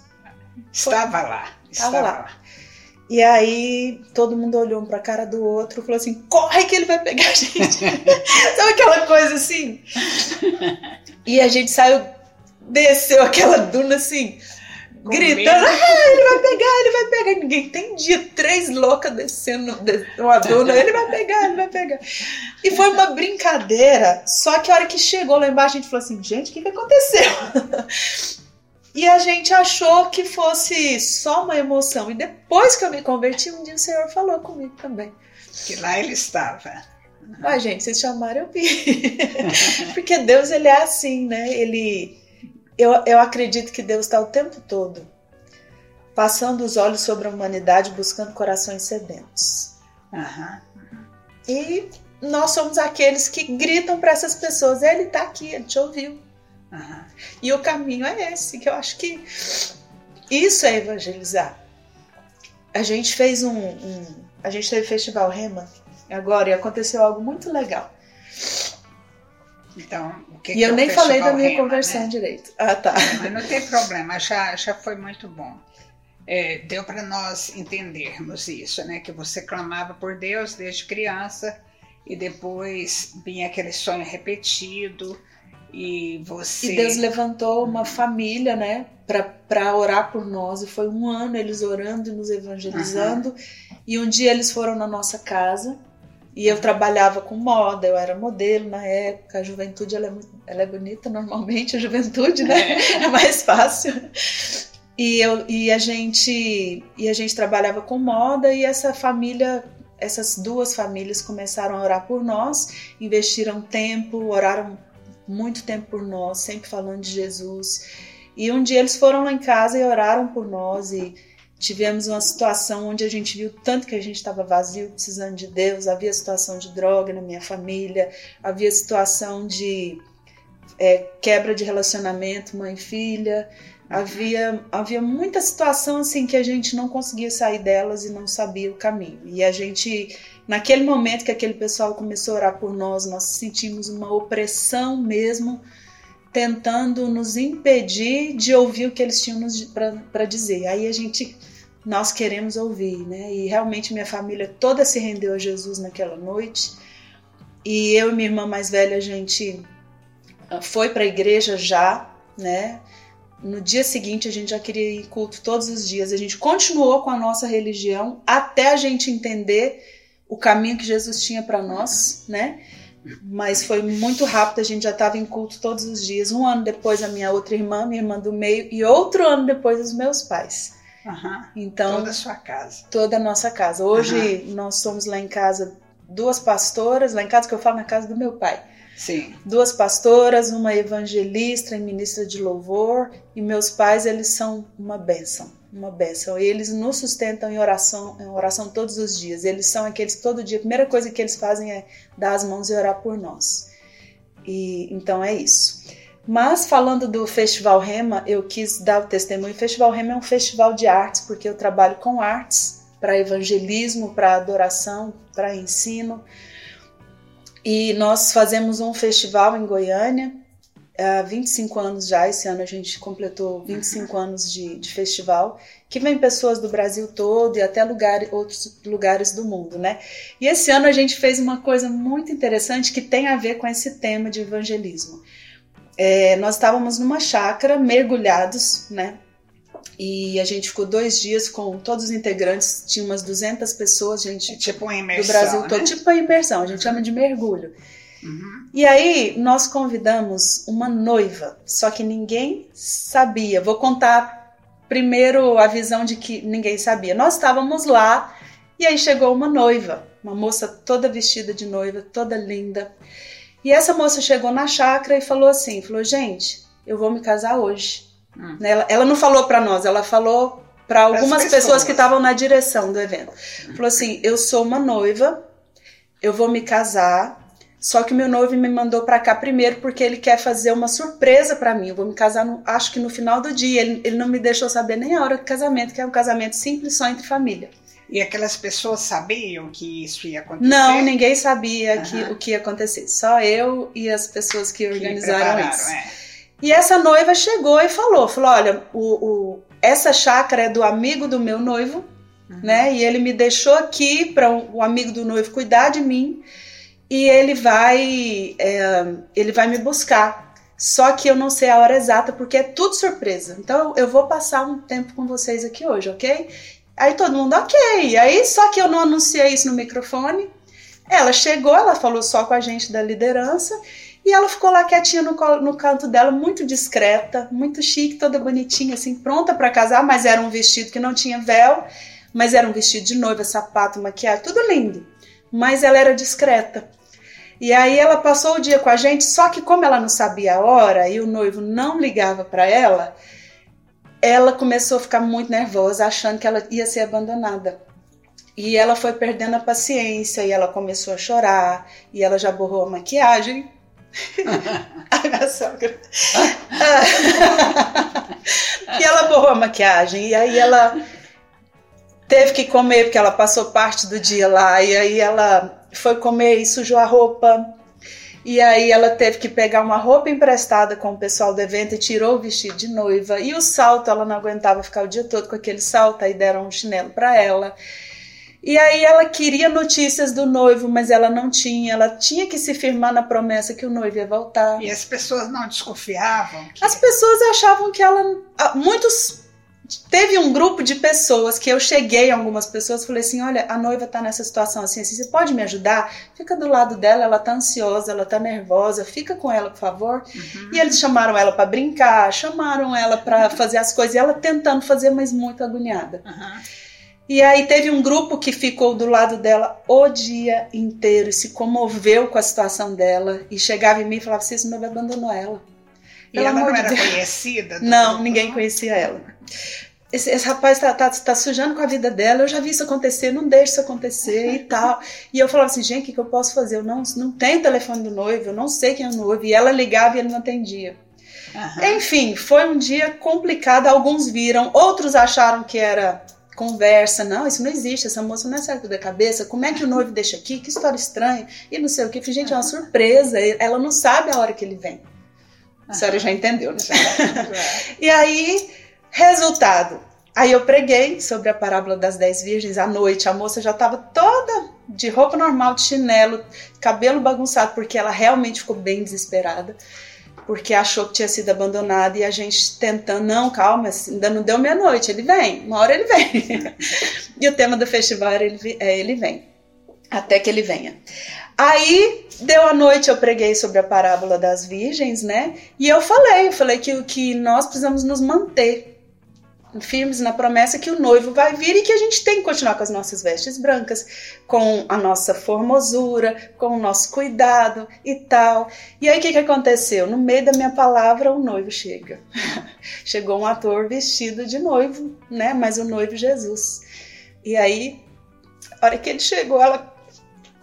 Estava lá. Estava, lá. lá. E aí todo mundo olhou um pra cara do outro e falou assim: corre que ele vai pegar a gente. *laughs* Sabe aquela coisa assim? E a gente saiu, desceu aquela duna assim, Com gritando: ah, ele vai pegar, ele vai pegar. ninguém entendia. Três loucas descendo uma duna, ele vai pegar, ele vai pegar. E foi uma brincadeira. Só que a hora que chegou lá embaixo, a gente falou assim: gente, o que, que aconteceu? E a gente achou que fosse só uma emoção. E depois que eu me converti, um dia o Senhor falou comigo também. Que lá ele estava. Ah, gente, vocês chamaram, eu vi. *laughs* Porque Deus, ele é assim, né? Ele... Eu, eu acredito que Deus está o tempo todo passando os olhos sobre a humanidade, buscando corações sedentos. Uhum. E nós somos aqueles que gritam para essas pessoas: Ele está aqui, ele te ouviu. Uhum. E o caminho é esse, que eu acho que isso é evangelizar. A gente fez um, um a gente teve festival Rema agora e aconteceu algo muito legal. Então, o que e que eu é nem falei da minha Rema, conversão né? direito. Ah, tá. Mas não tem problema, já, já foi muito bom. É, deu para nós entendermos isso, né? Que você clamava por Deus desde criança e depois vinha aquele sonho repetido e você. E Deus levantou uma família, né, para orar por nós. E foi um ano eles orando e nos evangelizando. E um dia eles foram na nossa casa. E eu trabalhava com moda, eu era modelo na época. A juventude ela é, ela é bonita normalmente, a juventude, né? *laughs* É mais fácil. E, eu, e, a gente, e a gente trabalhava com moda e essa família, essas duas famílias começaram a orar por nós, investiram tempo, oraram muito tempo por nós, sempre falando de Jesus. E um dia eles foram lá em casa e oraram por nós e tivemos uma situação onde a gente viu tanto que a gente estava vazio, precisando de Deus. Havia situação de droga na minha família, havia situação de é, quebra de relacionamento, mãe filha. Havia, havia muita situação assim que a gente não conseguia sair delas e não sabia o caminho. E a gente, naquele momento que aquele pessoal começou a orar por nós, nós sentimos uma opressão mesmo, tentando nos impedir de ouvir o que eles tinham para dizer. Aí a gente, nós queremos ouvir, né? E realmente minha família toda se rendeu a Jesus naquela noite. E eu e minha irmã mais velha, a gente ah, foi para a igreja já, né? No dia seguinte a gente já queria ir culto todos os dias. A gente continuou com a nossa religião até a gente entender o caminho que Jesus tinha para nós, né? Mas foi muito rápido, a gente já estava em culto todos os dias. Um ano depois a minha outra irmã, minha irmã do meio, e outro ano depois os meus pais. Aham. Então, Toda a sua casa. toda a nossa casa. Hoje nós somos lá em casa duas pastoras, lá em casa que eu falo na casa do meu pai. Sim. Duas pastoras, uma evangelista e ministra de louvor, e meus pais, eles são uma bênção, uma bênção. Eles nos sustentam em oração, em oração todos os dias. Eles são aqueles que todo dia, a primeira coisa que eles fazem é dar as mãos e orar por nós. E então é isso. Mas falando do Festival Rema, eu quis dar o testemunho. O Festival Rema é um festival de artes, porque eu trabalho com artes para evangelismo, para adoração, para ensino. E nós fazemos um festival em Goiânia há 25 anos já. Esse ano a gente completou 25 anos de, de festival, que vem pessoas do Brasil todo e até lugar, outros lugares do mundo, né? E esse ano a gente fez uma coisa muito interessante que tem a ver com esse tema de evangelismo. É, nós estávamos numa chácara, mergulhados, né? E a gente ficou dois dias com todos os integrantes, tinha umas 200 pessoas, gente É tipo uma do imersão. Brasil né? todo, tipo a imersão, a gente chama de mergulho. Uhum. E aí nós convidamos uma noiva, só que ninguém sabia. Vou contar primeiro a visão de que ninguém sabia. Nós estávamos lá e aí chegou uma noiva, uma moça toda vestida de noiva, toda linda. E essa moça chegou na chácara e falou assim, falou: "Gente, eu vou me casar hoje". Hum. Ela, ela não falou para nós, ela falou para algumas pessoas. pessoas que estavam na direção do evento. Falou assim: "Eu sou uma noiva, eu vou me casar, só que meu noivo me mandou pra cá primeiro porque ele quer fazer uma surpresa pra mim. Eu vou me casar, no- acho que no final do dia. Ele, ele não me deixou saber nem a hora do casamento, que é um casamento simples só entre família. E aquelas pessoas sabiam que isso ia acontecer? Não, ninguém sabia que, Aham. o que ia acontecer. Só eu e as pessoas que que organizaram isso. é. E essa noiva chegou e falou: falou, olha, o, o- essa chácara é do amigo do meu noivo, Uhum. né? E ele me deixou aqui para o amigo do noivo cuidar de mim e ele vai é, ele vai me buscar. Só que eu não sei a hora exata porque é tudo surpresa. Então eu vou passar um tempo com vocês aqui hoje, ok? Aí todo mundo, ok. Aí só que eu não anunciei isso no microfone. Ela chegou, ela falou só com a gente da liderança E ela ficou lá quietinha no, no canto dela, muito discreta, muito chique, toda bonitinha, assim, pronta para casar, mas era um vestido que não tinha véu, mas era um vestido de noiva, sapato, maquiagem, tudo lindo. Mas ela era discreta. E aí ela passou o dia com a gente, só que como ela não sabia a hora e o noivo não ligava para ela, ela começou a ficar muito nervosa, achando que ela ia ser abandonada. E ela foi perdendo a paciência e ela começou a chorar e ela já borrou a maquiagem *laughs* a minha sogra. *laughs* e ela borrou a maquiagem. E aí ela teve que comer, porque ela passou parte do dia lá. E aí ela foi comer e sujou a roupa. E aí ela teve que pegar uma roupa emprestada com o pessoal do evento e tirou o vestido de noiva. E o salto, ela não aguentava ficar o dia todo com aquele salto, aí deram um chinelo para ela. E aí ela queria notícias do noivo, mas ela não tinha. Ela tinha que se firmar na promessa que o noivo ia voltar. E as pessoas não desconfiavam? Que... As pessoas achavam que ela. Ah, muitos. Teve um grupo de pessoas que eu cheguei a algumas pessoas falei assim: olha, a noiva tá nessa situação assim, assim, você pode me ajudar? Fica do lado dela, ela tá ansiosa, ela tá nervosa, fica com ela, por favor. Uhum. E eles chamaram ela para brincar, chamaram ela para fazer as coisas, e ela tentando fazer, mas muito agoniada. Uhum. E aí teve um grupo que ficou do lado dela o dia inteiro e se comoveu com a situação dela e chegava em mim e falava: "Você não abandonou ela". E Pelo ela não era Deus. conhecida? Não, grupo. ninguém conhecia ela. Esse, esse rapaz tá, tá, tá, sujando com a vida dela, eu já vi isso acontecer, não deixe isso acontecer e tal. E eu falava assim, gente, o que, que eu posso fazer? Eu não, não tenho telefone do noivo, eu não sei quem é o noivo. E ela ligava e ele não atendia. Uhum. Enfim, foi um dia complicado. Alguns viram, outros acharam que era conversa, não, isso não existe, essa moça não é certa da cabeça, como é que o noivo deixa aqui, que história estranha, e não sei o que, gente, é uma surpresa, ela não sabe a hora que ele vem. A senhora já entendeu, né? *laughs* e aí, resultado, aí eu preguei sobre a parábola das dez virgens à noite, a moça já estava toda de roupa normal, de chinelo, cabelo bagunçado, porque ela realmente ficou bem desesperada porque achou que tinha sido abandonado e a gente tentando, não, calma, ainda não deu meia-noite, ele vem, uma hora ele vem. *laughs* e o tema do festival era ele, é ele vem, até que ele venha. Aí deu a noite, eu preguei sobre a parábola das virgens, né? E eu falei, eu falei que, que nós precisamos nos manter firmes na promessa que o noivo vai vir e que a gente tem que continuar com as nossas vestes brancas, com a nossa formosura, com o nosso cuidado e tal. E aí o que, que aconteceu? No meio da minha palavra, o noivo chega. *laughs* Chegou um ator vestido de noivo, né? Mas o noivo Jesus. E aí, a hora que ele chegou, ela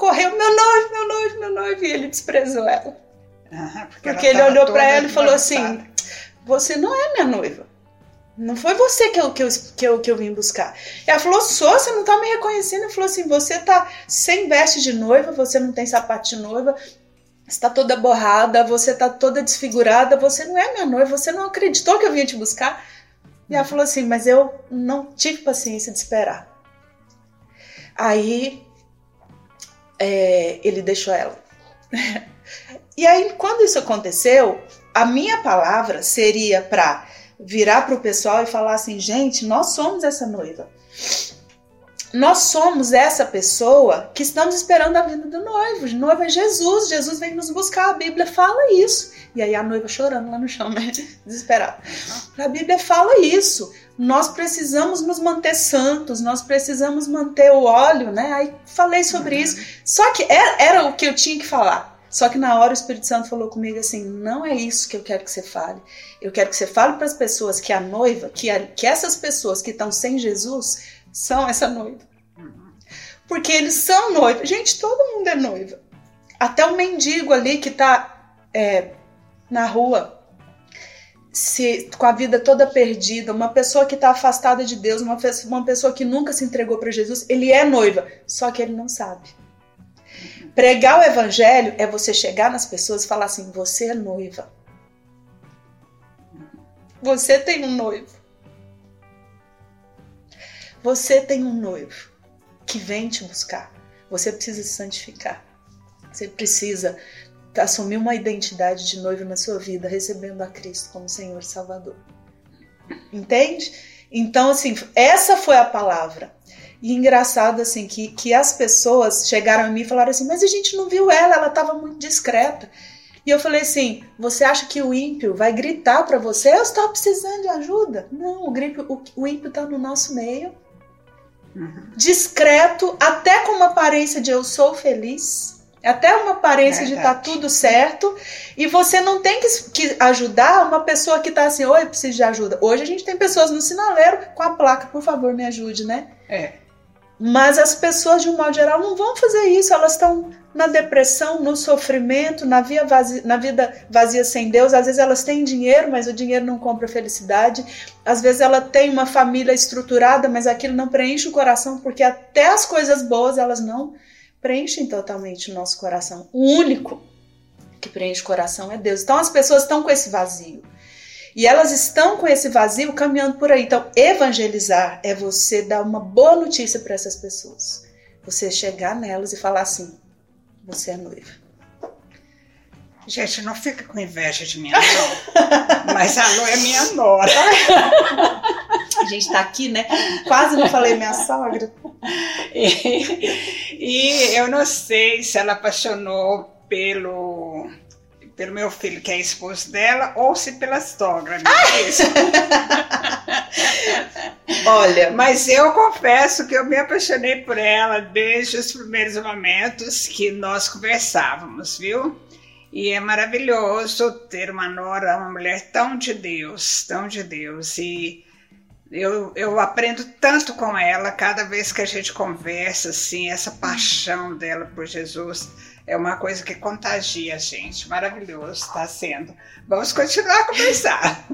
correu, meu noivo, meu noivo, meu noivo, e ele desprezou ela. porque, porque ele olhou para ela e falou assim: Você não é minha noiva. Não foi você que eu, que eu, que eu, que eu vim buscar. Ela falou, sou, você não tá me reconhecendo. Ele falou assim, você tá sem veste de noiva, você não tem sapato de noiva, está toda borrada, você tá toda desfigurada, você não é minha noiva, você não acreditou que eu vinha te buscar. E ela falou assim, mas eu não tive paciência de esperar. Aí é, ele deixou ela. *laughs* e aí, quando isso aconteceu, a minha palavra seria para virar para o pessoal e falar assim: gente, nós somos essa noiva. Nós somos essa pessoa que estamos esperando a vinda do noivo. O noivo é Jesus. Jesus vem nos buscar. A Bíblia fala isso. E aí a noiva chorando lá no chão, né? *laughs* Desesperada. A Bíblia fala isso. Nós precisamos nos manter santos, nós precisamos manter o óleo, né? Aí falei sobre uhum. isso. Só que era, era o que eu tinha que falar. Só que na hora o Espírito Santo falou comigo assim: não é isso que eu quero que você fale. Eu quero que você fale para as pessoas que a noiva, que, a, que essas pessoas que estão sem Jesus são essa noiva. Porque eles são noiva. Gente, todo mundo é noiva. Até o mendigo ali que está é, na rua, se, com a vida toda perdida, uma pessoa que está afastada de Deus, uma, uma pessoa que nunca se entregou para Jesus, ele é noiva, só que ele não sabe. Pregar o evangelho é você chegar nas pessoas e falar assim: você é noiva. Você tem um noivo. Você tem um noivo que vem te buscar. Você precisa se santificar. Você precisa assumir uma identidade de noivo na sua vida, recebendo a Cristo como Senhor e Salvador. Entende? Então, assim, essa foi a palavra. E engraçado, assim, que, que as pessoas chegaram a mim e falaram assim: Mas a gente não viu ela, ela estava muito discreta. E eu falei assim: você acha que o ímpio vai gritar para você, eu estou precisando de ajuda? Não, o, ímpio, o, o ímpio está no nosso meio. Discreto, até com uma aparência de eu sou feliz. Até uma aparência Verdade. de tá tudo certo. E você não tem que, que ajudar uma pessoa que tá assim, oi, preciso de ajuda. Hoje a gente tem pessoas no sinaleiro com a placa, por favor, me ajude, né? É. Mas as pessoas, de um modo geral, não vão fazer isso. Elas estão na depressão, no sofrimento, na, vazia, na vida vazia sem Deus. Às vezes elas têm dinheiro, mas o dinheiro não compra felicidade. Às vezes ela tem uma família estruturada, mas aquilo não preenche o coração, porque até as coisas boas elas não preenchem totalmente o nosso coração. O único que preenche o coração é Deus. Então as pessoas estão com esse vazio. E elas estão com esse vazio caminhando por aí. Então, evangelizar é você dar uma boa notícia para essas pessoas. Você chegar nelas e falar assim: você é noiva. Gente, não fica com inveja de mim, não. *laughs* Mas a Lu é minha nora. A gente tá aqui, né? Quase não falei minha sogra. E, e eu não sei se ela apaixonou pelo pelo meu filho, que é esposo dela, ou se pela sogra. Não é isso? *laughs* Olha. Mas eu confesso que eu me apaixonei por ela desde os primeiros momentos que nós conversávamos, viu? E é maravilhoso ter uma nora, uma mulher tão de Deus, tão de Deus. E eu, eu aprendo tanto com ela cada vez que a gente conversa, assim, essa paixão dela por Jesus é uma coisa que contagia a gente. Maravilhoso está sendo. Vamos continuar a conversar. *laughs*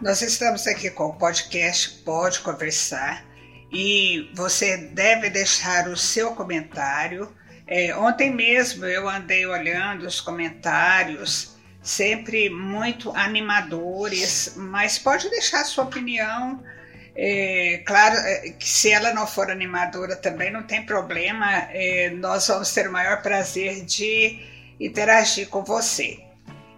Nós estamos aqui com o podcast Pode Conversar e você deve deixar o seu comentário. É, ontem mesmo eu andei olhando os comentários sempre muito animadores, mas pode deixar sua opinião. É, claro é, que se ela não for animadora também não tem problema, é, nós vamos ter o maior prazer de interagir com você.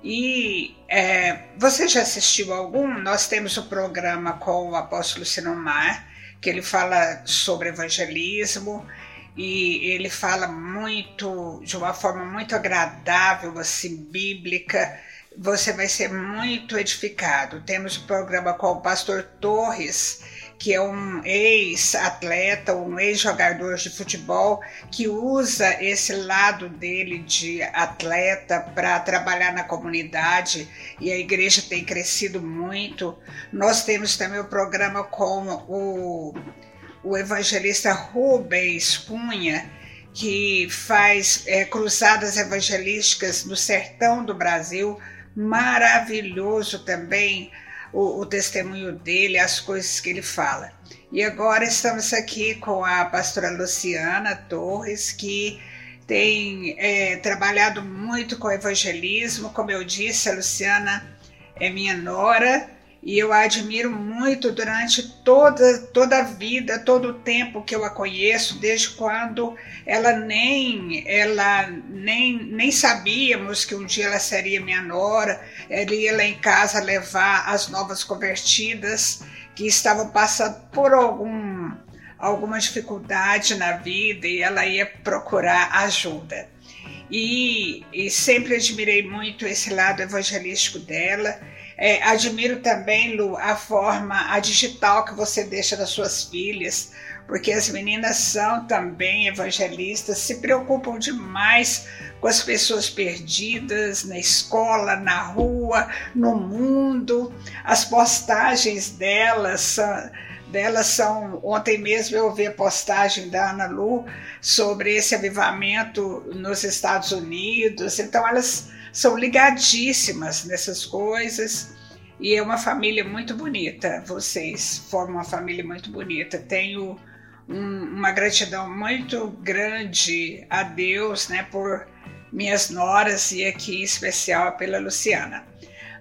E é, você já assistiu algum? Nós temos o um programa com o apóstolo Sinomar, que ele fala sobre evangelismo e ele fala muito, de uma forma muito agradável, assim, bíblica. Você vai ser muito edificado. Temos o programa com o pastor Torres, que é um ex-atleta, um ex-jogador de futebol, que usa esse lado dele de atleta para trabalhar na comunidade e a igreja tem crescido muito. Nós temos também o programa com o o evangelista Rubens Cunha, que faz é, cruzadas evangelísticas no sertão do Brasil, maravilhoso também o, o, testemunho dele, as coisas que ele fala. E agora estamos aqui com a pastora Luciana Torres, que tem é, trabalhado muito com evangelismo. Como eu disse, a Luciana é minha nora e eu a admiro muito durante toda, toda a vida, todo o tempo que eu a conheço, desde quando ela nem ela nem, nem sabíamos que um dia ela seria minha nora. Ela ia lá em casa levar as novas convertidas que estavam passando por algum alguma dificuldade na vida e ela ia procurar ajuda. E, e sempre admirei muito esse lado evangelístico dela é, admiro também, Lu, a forma, a digital que você deixa das suas filhas, porque as meninas são também evangelistas, se preocupam demais com as pessoas perdidas na escola, na rua, no mundo. As postagens delas delas são. Ontem mesmo eu vi a postagem da Ana Lu sobre esse avivamento nos Estados Unidos. Então, elas são ligadíssimas nessas coisas. E é uma família muito bonita. Vocês formam uma família muito bonita. Tenho um, uma gratidão muito grande a Deus, né, por minhas noras e aqui em especial pela Luciana.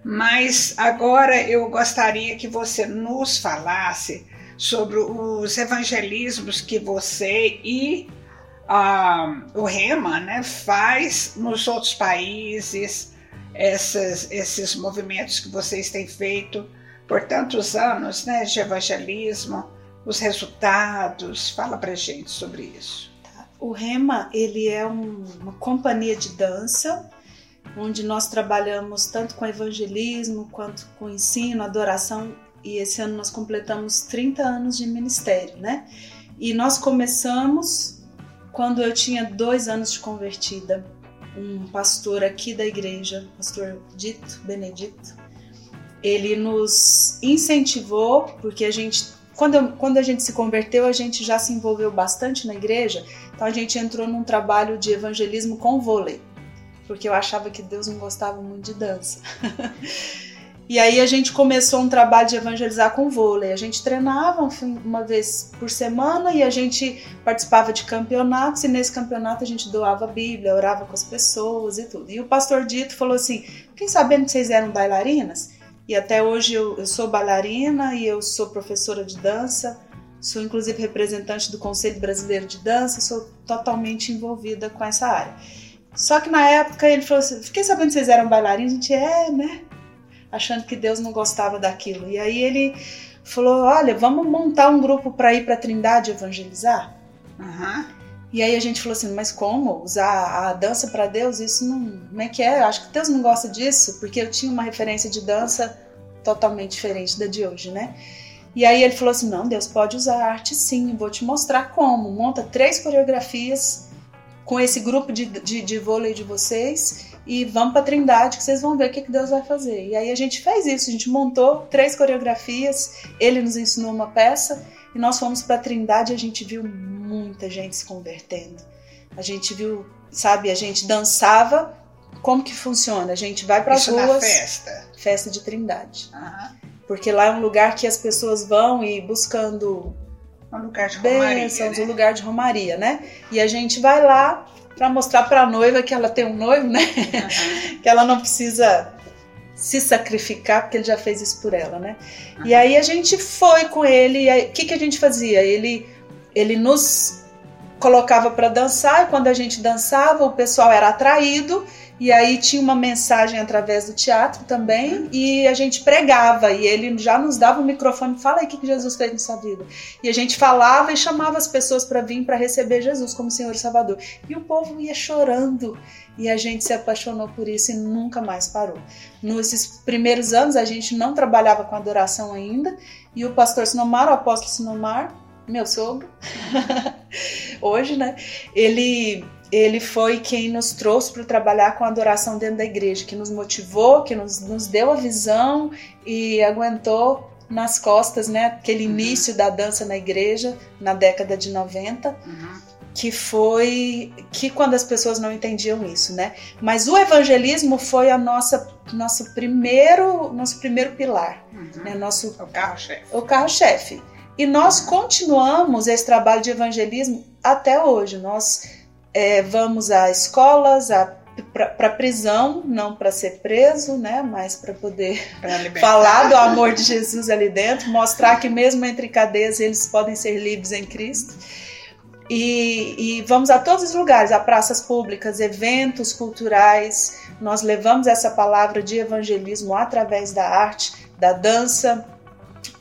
Mas agora eu gostaria que você nos falasse sobre os evangelismos que você e ah, o Rema né, faz nos outros países, essas, esses movimentos que vocês têm feito por tantos anos né, de evangelismo, os resultados. Fala para gente sobre isso. Tá. O Rema, ele é um, uma companhia de dança, onde nós trabalhamos tanto com evangelismo, quanto com ensino, adoração, e esse ano nós completamos 30 anos de ministério, né? E nós começamos quando eu tinha dois anos de convertida. Um pastor aqui da igreja, pastor Dito Benedito, ele nos incentivou, porque a gente, quando, quando a gente se converteu, a gente já se envolveu bastante na igreja, então a gente entrou num trabalho de evangelismo com vôlei, porque eu achava que Deus não gostava muito de dança. *laughs* E aí a gente começou um trabalho de evangelizar com vôlei. A gente treinava uma vez por semana e a gente participava de campeonatos e nesse campeonato a gente doava a Bíblia, orava com as pessoas e tudo. E o pastor Dito falou assim: "Quem sabendo que vocês eram bailarinas?" E até hoje eu, eu sou bailarina e eu sou professora de dança, sou inclusive representante do Conselho Brasileiro de Dança, sou totalmente envolvida com essa área. Só que na época ele falou assim: fiquei sabendo que vocês eram bailarinos, a gente é, né? Achando que Deus não gostava daquilo. E aí ele falou: olha, vamos montar um grupo para ir para Trindade evangelizar? Uhum. E aí a gente falou assim, mas como? Usar a dança para Deus? Isso não. Como é que é? Acho que Deus não gosta disso, porque eu tinha uma referência de dança totalmente diferente da de hoje, né? E aí ele falou assim: não, Deus pode usar a arte sim, vou te mostrar como. Monta três coreografias com esse grupo de, de, de vôlei de vocês e vamos para Trindade que vocês vão ver o que, que Deus vai fazer. E aí a gente fez isso, a gente montou três coreografias, ele nos ensinou uma peça e nós fomos para Trindade e a gente viu muita gente se convertendo. A gente viu, sabe, a gente dançava. Como que funciona? A gente vai para as ruas. Festa. Festa de Trindade. Uhum. Porque lá é um lugar que as pessoas vão e buscando um lugar de romaria, bênçãos, né? um lugar de romaria, né? E a gente vai lá para mostrar para a noiva que ela tem um noivo, né? Uhum. que ela não precisa se sacrificar porque ele já fez isso por ela, né? Uhum. E aí a gente foi com ele, e o que, que a gente fazia? Ele, ele nos colocava para dançar e quando a gente dançava o pessoal era atraído e aí tinha uma mensagem através do teatro também e a gente pregava e ele já nos dava o microfone, fala aí o que Jesus fez na sua vida. E a gente falava e chamava as pessoas para vir para receber Jesus como Senhor e Salvador. E o povo ia chorando e a gente se apaixonou por isso e nunca mais parou. Nesses primeiros anos a gente não trabalhava com adoração ainda e o pastor Sinomar, o apóstolo Sinomar, meu sogro, *laughs* hoje, né? Ele ele foi quem nos trouxe para trabalhar com a adoração dentro da igreja, que nos motivou, que nos, nos deu a visão e aguentou nas costas, né, aquele uhum. início da dança na igreja na década de 90. Uhum. Que foi que quando as pessoas não entendiam isso, né? Mas o evangelismo foi a nossa nosso primeiro nosso primeiro pilar, uhum. né? Nosso o carro-chefe. O carro-chefe. E nós continuamos esse trabalho de evangelismo até hoje. Nós é, vamos a escolas, para prisão, não para ser preso, né, mas para poder *laughs* falar do amor de Jesus ali dentro, mostrar que mesmo entre cadeias eles podem ser livres em Cristo. E, e, vamos a todos os lugares, a praças públicas, eventos culturais. Nós levamos essa palavra de evangelismo através da arte, da dança,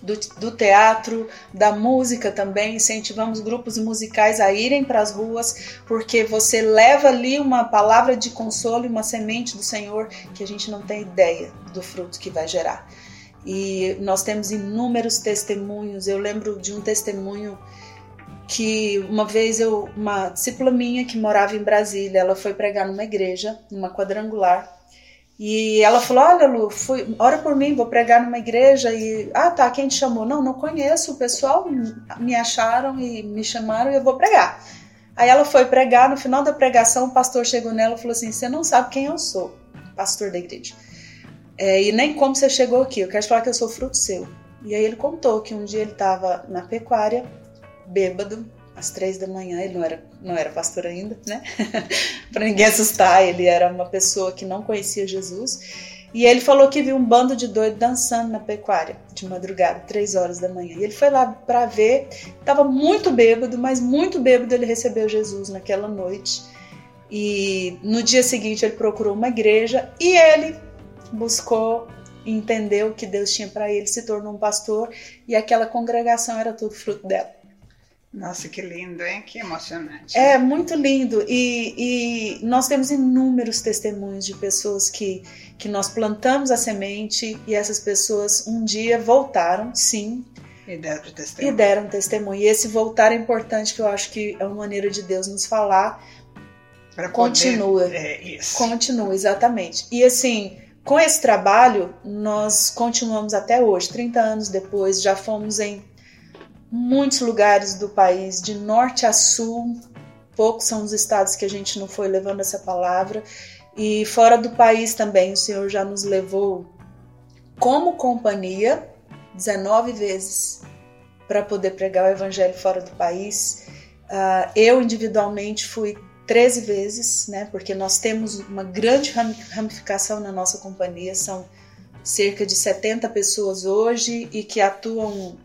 do, do, teatro, da música também. Incentivamos grupos musicais a irem para as ruas, porque você leva ali uma palavra de consolo e uma semente do Senhor que a gente não tem ideia do fruto que vai gerar. E nós temos inúmeros testemunhos. Eu lembro de um testemunho que uma vez eu, uma discípula minha que morava em Brasília, ela foi pregar numa igreja, numa quadrangular, e ela falou: Olha, Lu, fui, ora por mim, vou pregar numa igreja. E, ah, tá, quem te chamou? Não, não conheço. O pessoal me acharam e me chamaram e eu vou pregar. Aí ela foi pregar. No final da pregação, o pastor chegou nela e falou assim: Você não sabe quem eu sou, pastor da igreja. É, e nem como você chegou aqui. Eu quero te falar que eu sou fruto seu. E aí ele contou que um dia ele estava na pecuária, bêbado, às três da manhã, ele não era, não era pastor ainda, né? *laughs* para ninguém assustar, ele era uma pessoa que não conhecia Jesus. E ele falou que viu um bando de doido dançando na pecuária de madrugada, três horas da manhã. E ele foi lá para ver, estava muito bêbado, mas muito bêbado ele recebeu Jesus naquela noite. E no dia seguinte ele procurou uma igreja e ele buscou entendeu o que Deus tinha para ele, se tornou um pastor e aquela congregação era tudo fruto dela. Nossa, que lindo, hein? Que emocionante. É muito lindo. E, e, nós temos inúmeros testemunhos de pessoas que, que nós plantamos a semente e essas pessoas um dia voltaram, sim. E deram testemunho. E deram testemunho. E esse voltar é importante, que eu acho que é uma maneira de Deus nos falar. Pra continua. Poder, é isso. Continua, exatamente. E assim, com esse trabalho, nós continuamos até hoje, 30 anos depois, já fomos em muitos lugares do país, de norte a sul. Poucos são os estados que a gente não foi levando essa palavra. E fora do país também, o Senhor já nos levou como companhia 19 vezes para poder pregar o evangelho fora do país. Uh, eu individualmente fui 13 vezes, né? Porque nós temos uma grande ramificação na nossa companhia, são cerca de 70 pessoas hoje e que atuam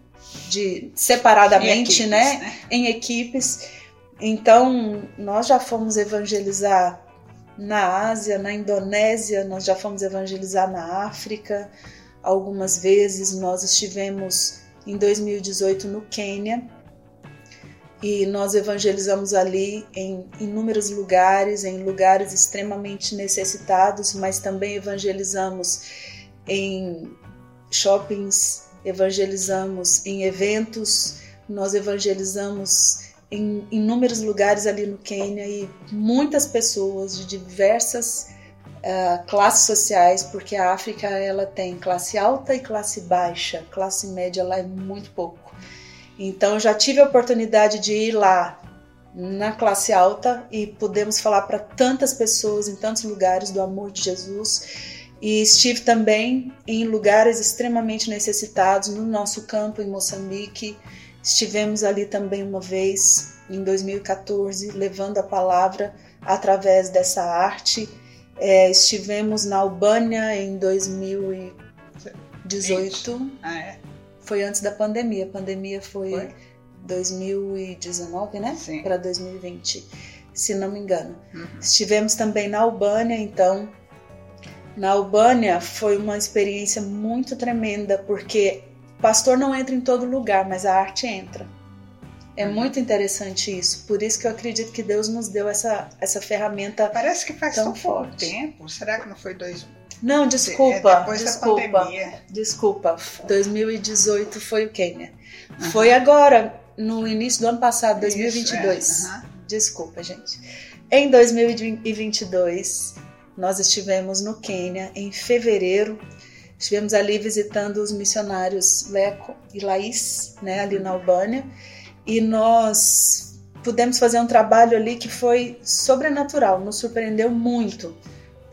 de separadamente, em equipes, né? né? Em equipes. Então, nós já fomos evangelizar na Ásia, na Indonésia, nós já fomos evangelizar na África. Algumas vezes nós estivemos em 2018 no Quênia e nós evangelizamos ali em inúmeros lugares, em lugares extremamente necessitados, mas também evangelizamos em shoppings evangelizamos em eventos, nós evangelizamos em inúmeros lugares ali no Quênia e muitas pessoas de diversas uh, classes sociais, porque a África ela tem classe alta e classe baixa, classe média lá é muito pouco. Então já tive a oportunidade de ir lá na classe alta e podemos falar para tantas pessoas em tantos lugares do amor de Jesus e estive também em lugares extremamente necessitados no nosso campo em Moçambique. Estivemos ali também uma vez em 2014 levando a palavra através dessa arte. É, estivemos na Albânia em 2018. Ah, é? Foi antes da pandemia. A pandemia foi, foi? 2019, né? Para 2020, se não me engano. Uhum. Estivemos também na Albânia, então na Albânia foi uma experiência muito tremenda, porque pastor não entra em todo lugar, mas a arte entra. É uhum. muito interessante isso. Por isso que eu acredito que Deus nos deu essa, essa ferramenta. Parece que faz tão, tão forte. tempo. Será que não foi dois? Não, desculpa. É depois desculpa. Da pandemia. Desculpa. 2018 foi o Quênia. Uhum. Foi agora, no início do ano passado, 2022. Isso, é. uhum. Desculpa, gente. Em 2022, nós estivemos no Quênia em fevereiro. Estivemos ali visitando os missionários Leco e Laís, né, ali na Albânia, e nós pudemos fazer um trabalho ali que foi sobrenatural, nos surpreendeu muito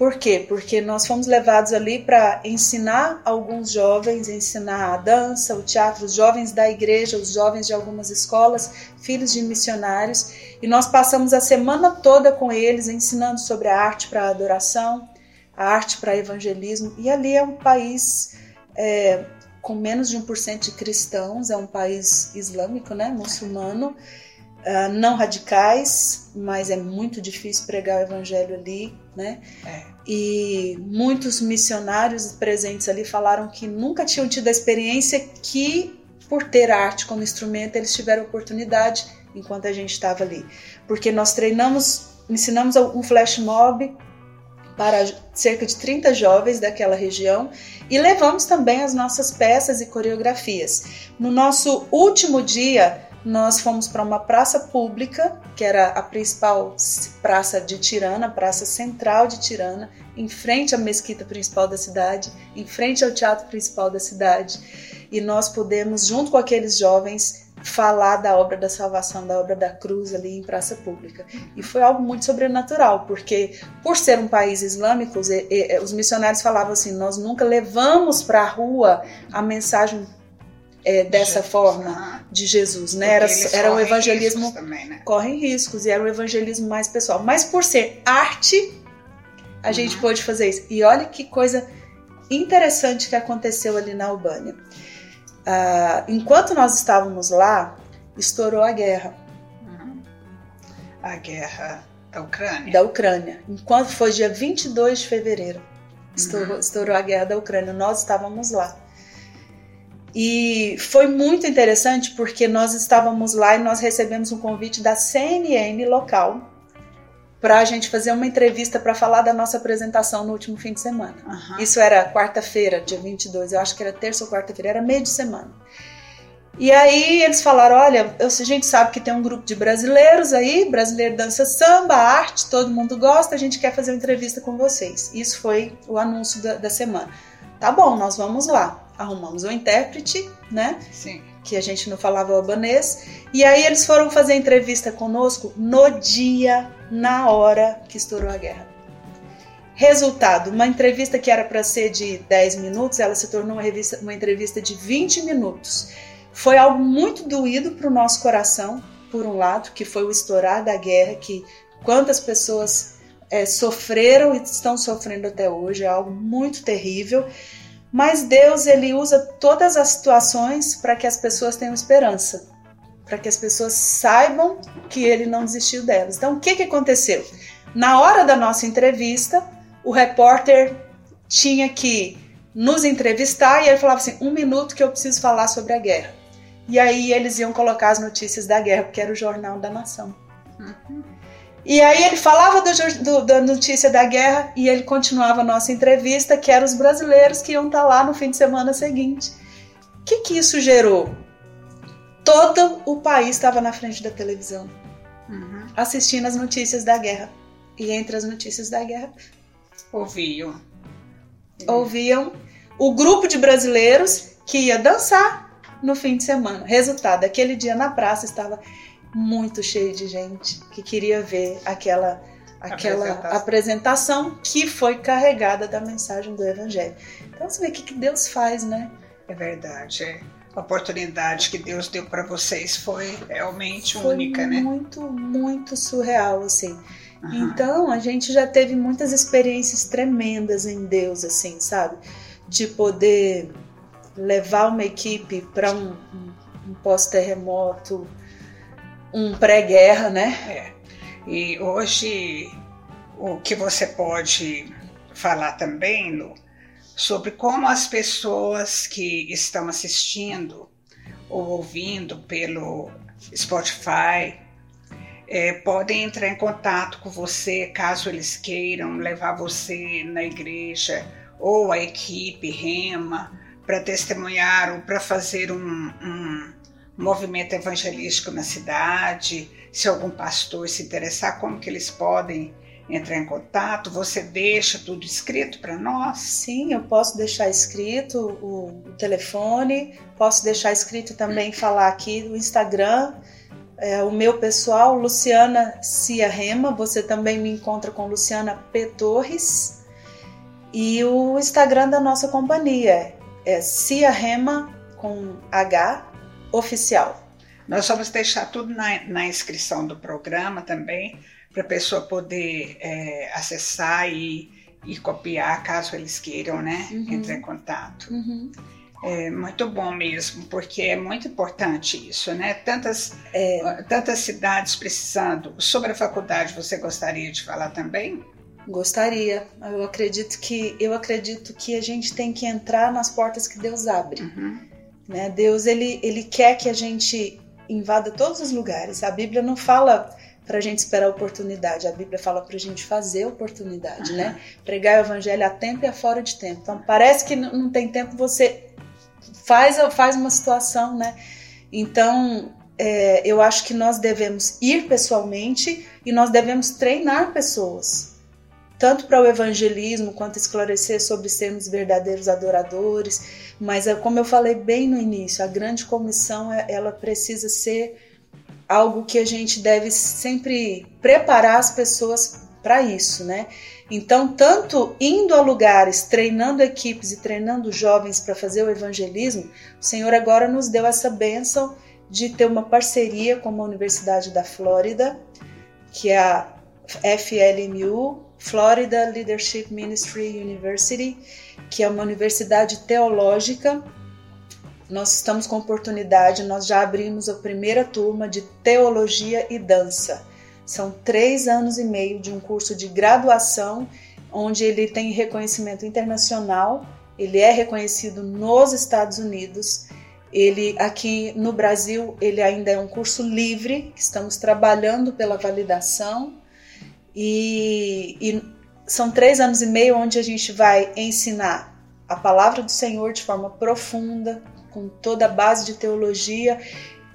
por quê? Porque nós fomos levados ali para ensinar alguns jovens, ensinar a dança, o teatro, os jovens da igreja, os jovens de algumas escolas, filhos de missionários, e nós passamos a semana toda com eles ensinando sobre a arte para adoração, a arte para evangelismo, e ali é um país é, com menos de 1% de cristãos, é um país islâmico, né, muçulmano, uh, não radicais, mas é muito difícil pregar o evangelho ali, né? É. E muitos missionários presentes ali falaram que nunca tinham tido a experiência que, por ter arte como instrumento, eles tiveram oportunidade enquanto a gente estava ali. Porque nós treinamos, ensinamos um flash mob para cerca de 30 jovens daquela região e levamos também as nossas peças e coreografias. No nosso último dia, nós fomos para uma praça pública, que era a principal praça de Tirana, praça central de Tirana, em frente à mesquita principal da cidade, em frente ao teatro principal da cidade. E nós pudemos, junto com aqueles jovens, falar da obra da salvação, da obra da cruz ali em praça pública. E foi algo muito sobrenatural, porque por ser um país islâmico, os missionários falavam assim: nós nunca levamos para a rua a mensagem é, dessa Jesus. forma de Jesus, né? era, era um evangelismo riscos também, né? correm riscos e era um evangelismo mais pessoal. Mas por ser arte, a uhum. gente pôde fazer isso. E olha que coisa interessante que aconteceu ali na Albânia. Uh, enquanto nós estávamos lá, estourou a guerra. Uhum. A guerra da Ucrânia. Da Ucrânia. Enquanto foi dia 22 de fevereiro, estourou, uhum. estourou a guerra da Ucrânia. Nós estávamos lá. E foi muito interessante porque nós estávamos lá e nós recebemos um convite da CNN local para a gente fazer uma entrevista para falar da nossa apresentação no último fim de semana. Uhum. Isso era quarta-feira, dia 22, eu acho que era terça ou quarta-feira, era meio de semana. E aí eles falaram: olha, a gente sabe que tem um grupo de brasileiros aí, brasileiro dança samba, arte, todo mundo gosta, a gente quer fazer uma entrevista com vocês. Isso foi o anúncio da, da semana. Tá bom, nós vamos lá. Arrumamos um intérprete, né? Sim. Que a gente não falava albanês. E aí eles foram fazer entrevista conosco no dia, na hora que estourou a guerra. Resultado, uma entrevista que era para ser de 10 minutos, ela se tornou uma, revista, uma entrevista de 20 minutos. Foi algo muito doído para o nosso coração, por um lado, que foi o estourar da guerra, que quantas pessoas é, sofreram e estão sofrendo até hoje, é algo muito terrível. Mas Deus ele usa todas as situações para que as pessoas tenham esperança, para que as pessoas saibam que Ele não desistiu delas. Então, o que, que aconteceu? Na hora da nossa entrevista, o repórter tinha que nos entrevistar e ele falava assim: um minuto que eu preciso falar sobre a guerra. E aí eles iam colocar as notícias da guerra, porque era o Jornal da Nação. Uhum. E aí ele falava do, do, da notícia da guerra e ele continuava a nossa entrevista, que eram os brasileiros que iam estar lá no fim de semana seguinte. O que, que isso gerou? Todo o país estava na frente da televisão, uhum. assistindo as notícias da guerra. E entre as notícias da guerra, ouviam. Ouviam o grupo de brasileiros que ia dançar no fim de semana. Resultado, aquele dia na praça estava muito cheio de gente que queria ver aquela aquela apresentação. apresentação. que foi carregada da mensagem do evangelho. Então você vê o que, que Deus faz, né? É verdade. É. A oportunidade que Deus deu para vocês foi realmente foi única, né? Muito, muito surreal, assim. Uhum. Então a gente já teve muitas experiências tremendas em Deus, assim, sabe? De poder levar uma equipe para um, um, um pós-terremoto, um pré-guerra, né? É. E hoje o que você pode falar também, sobre como as pessoas que estão assistindo ou ouvindo pelo Spotify é, podem entrar em contato com você caso eles queiram levar você na igreja ou a equipe Rema para testemunhar ou para fazer um, um movimento evangelístico na cidade, se algum pastor se interessar, como que eles podem entrar em contato? Você deixa tudo escrito para nós? Sim, eu posso deixar escrito o, telefone, posso deixar escrito também falar aqui no Instagram. É, o meu pessoal, Luciana Cia Rema, você também me encontra com Luciana P. Torres. E o Instagram da nossa companhia é Cia Rema com H oficial. Nós vamos deixar tudo na, na inscrição do programa também, para a pessoa poder é, acessar e, e copiar, caso eles queiram, né? Uhum. Entrar em contato. Uhum. É muito bom mesmo, porque é muito importante isso, né? Tantas, é... tantas cidades precisando. Sobre a faculdade, você gostaria de falar também? Gostaria. Eu acredito que eu acredito que a gente tem que entrar nas portas que Deus abre. Uhum. Né? Deus ele, ele quer que a gente invada todos os lugares. A Bíblia não fala para a gente esperar a oportunidade, a Bíblia fala para a gente fazer a oportunidade, uhum. né? Pregar o evangelho a tempo e a fora de tempo. Então parece que não tem tempo, você faz, faz uma situação, né? Então é, eu acho que nós devemos ir pessoalmente e nós devemos treinar pessoas tanto para o evangelismo quanto esclarecer sobre sermos verdadeiros adoradores. Mas é como eu falei bem no início, a grande comissão é, ela precisa ser algo que a gente deve sempre preparar as pessoas para isso, né? Então, tanto indo a lugares, treinando equipes e treinando jovens para fazer o evangelismo, o Senhor agora nos deu essa bênção de ter uma parceria com a Universidade da Flórida, que é a FLMU, Florida Leadership Ministry University, que é uma universidade teológica. Nós estamos com oportunidade, nós já abrimos a primeira turma de teologia e dança. São três anos e meio de um curso de graduação, onde ele tem reconhecimento internacional, ele é reconhecido nos Estados Unidos Ele aqui no Brasil, ele ainda é um curso livre, estamos trabalhando pela validação e, e são três anos e meio onde a gente vai ensinar a palavra do Senhor de forma profunda, com toda a base de teologia.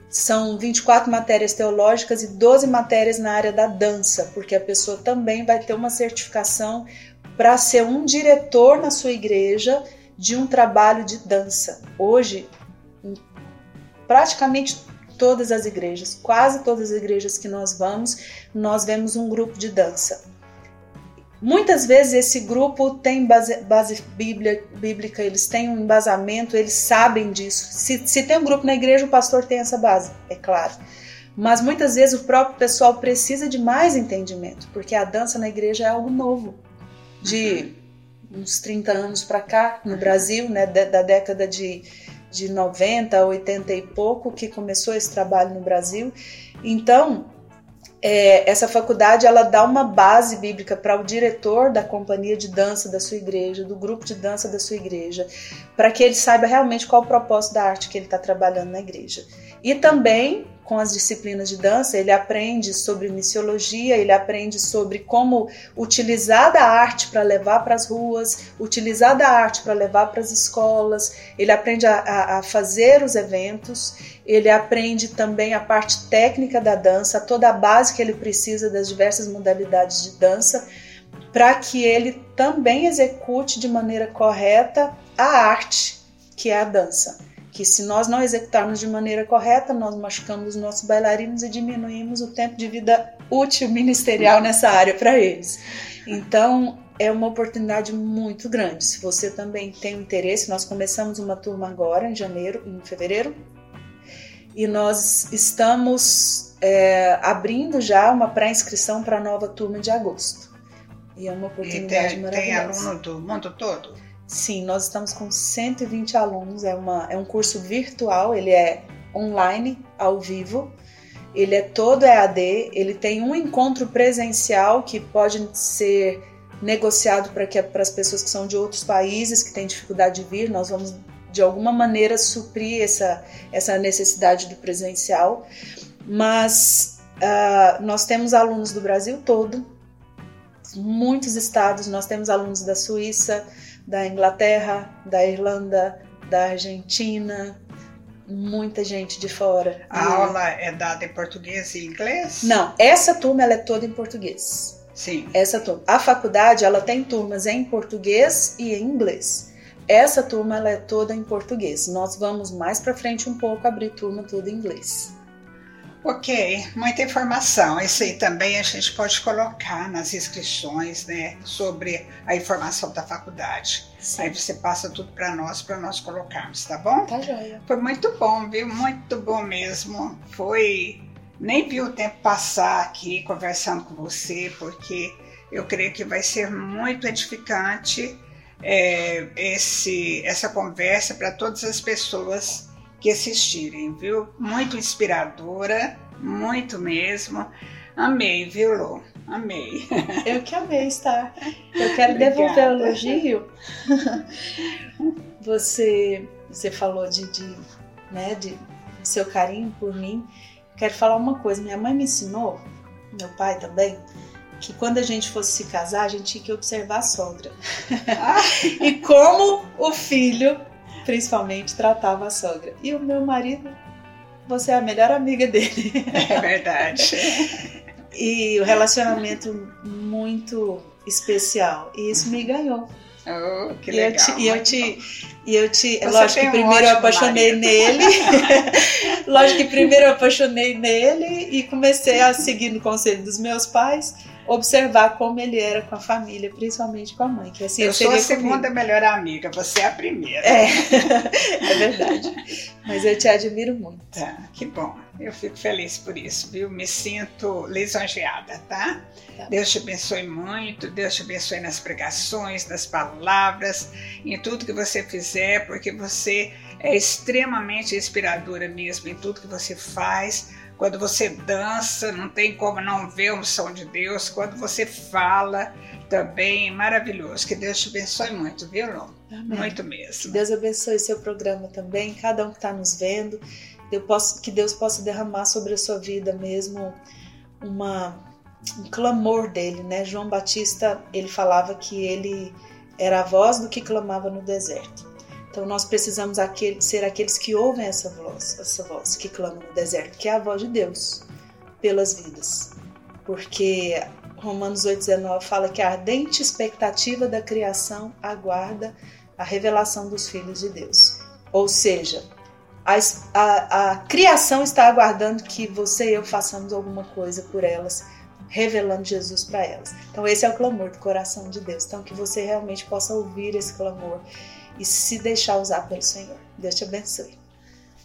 São 24 matérias teológicas e 12 matérias na área da dança, porque a pessoa também vai ter uma certificação para ser um diretor na sua igreja de um trabalho de dança. Hoje, praticamente todas as igrejas, quase todas as igrejas que nós vamos, nós vemos um grupo de dança. Muitas vezes esse grupo tem base, base bíblia, bíblica, eles têm um embasamento, eles sabem disso. Se, se tem um grupo na igreja, o pastor tem essa base, é claro. Mas muitas vezes o próprio pessoal precisa de mais entendimento, porque a dança na igreja é algo novo. De uns 30 anos para cá, no Brasil, né, da, da década de de 90, 80 e pouco que começou esse trabalho no Brasil. Então, é, essa faculdade ela dá uma base bíblica para o diretor da companhia de dança da sua igreja, do grupo de dança da sua igreja, para que ele saiba realmente qual o propósito da arte que ele está trabalhando na igreja. E também com as disciplinas de dança, ele aprende sobre missiologia, ele aprende sobre como utilizar da arte para levar para as ruas, utilizar da arte para levar para as escolas, ele aprende a, a, fazer os eventos, ele aprende também a parte técnica da dança, toda a base que ele precisa das diversas modalidades de dança, para que ele também execute de maneira correta a arte que é a dança que se nós não executarmos de maneira correta, nós machucamos os nossos bailarinos e diminuímos o tempo de vida útil ministerial nessa área para eles. Então, é uma oportunidade muito grande. Se você também tem um interesse, nós começamos uma turma agora, em janeiro, em fevereiro, e nós estamos é, abrindo já uma pré-inscrição para a nova turma de agosto. E é uma oportunidade e tem, maravilhosa. Tem aluno do mundo todo? Sim, nós estamos com 120 alunos, é, uma, é um curso virtual, ele é online, ao vivo, ele é todo EAD, ele tem um encontro presencial que pode ser negociado para que para as pessoas que são de outros países que têm dificuldade de vir, nós vamos de alguma maneira suprir essa, essa necessidade do presencial, mas uh, nós temos alunos do Brasil todo, muitos estados, nós temos alunos da Suíça, da Inglaterra, da Irlanda, da Argentina, muita gente de fora. A e... aula é dada em português e inglês? Não, essa turma ela é toda em português. Sim. Essa turma. A faculdade ela tem turmas em português e em inglês. Essa turma ela é toda em português. Nós vamos mais para frente um pouco abrir turma toda em inglês. Ok, muita informação. Isso aí também a gente pode colocar nas inscrições, né, sobre a informação da faculdade. Sim. Aí você passa tudo para nós, para nós colocarmos, tá bom? Tá joia. Foi muito bom, viu? Muito bom mesmo. Foi. Nem vi o tempo passar aqui conversando com você, porque eu creio que vai ser muito edificante é, esse, essa conversa para todas as pessoas que assistirem, viu? Muito inspiradora, muito mesmo. Amei, viu, Lu? Amei. *laughs* Eu que amei estar. Eu quero Obrigada. devolver o elogio. *laughs* Você, você falou de, de, né, de seu carinho por mim. Quero falar uma coisa. Minha mãe me ensinou, meu pai também, que quando a gente fosse se casar, a gente tinha que observar a sogra. Ah. *laughs* e como o filho principalmente tratava a sogra. E o meu marido, você é a melhor amiga dele. *laughs* É verdade. *laughs* e o relacionamento muito especial. E isso me ganhou. Oh, que legal. E eu te, e eu te, Você lógico que primeiro um eu apaixonei marido. nele. *laughs* lógico que primeiro eu apaixonei nele e comecei a seguir no conselho dos meus pais observar como ele era com a família, principalmente com a mãe. Que assim, eu, eu sou a segunda comigo. melhor amiga, você é a primeira. É, *laughs* é verdade. Mas eu te admiro muito. Tá, que bom. Eu fico feliz por isso, viu? Me sinto lisonjeada, tá? tá? Deus te abençoe muito, Deus te abençoe nas pregações, nas palavras, em tudo que você fizer, porque você é extremamente inspiradora mesmo em tudo que você faz Quando você dança, não tem como não ver a unção de Deus. Quando você fala, também maravilhoso. Que Deus te abençoe muito, viu, Lô? Muito mesmo. Deus abençoe seu programa também, cada um que está nos vendo. Eu posso, que Deus possa derramar sobre a sua vida mesmo uma, um clamor dele, né? João Batista, ele falava que ele era a voz do que clamava no deserto. Então nós precisamos aquele, ser aqueles que ouvem essa voz, essa voz que clama no deserto, que é a voz de Deus pelas vidas. Porque Romanos 8,19 fala que a ardente expectativa da criação aguarda a revelação dos filhos de Deus. Ou seja, a, a, a criação está aguardando que você e eu façamos alguma coisa por elas, revelando Jesus para elas. Então, esse é o clamor do coração de Deus. Então, que você realmente possa ouvir esse clamor e se deixar usar pelo Senhor. Deus te abençoe.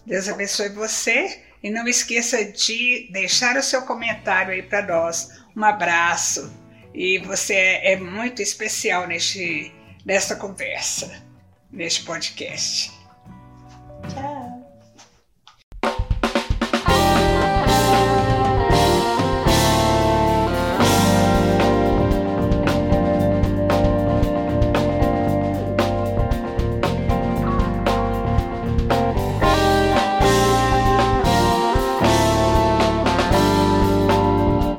Deus abençoe você e não esqueça de deixar o seu comentário aí para nós. Um abraço e você é muito especial neste, nesta conversa, neste podcast.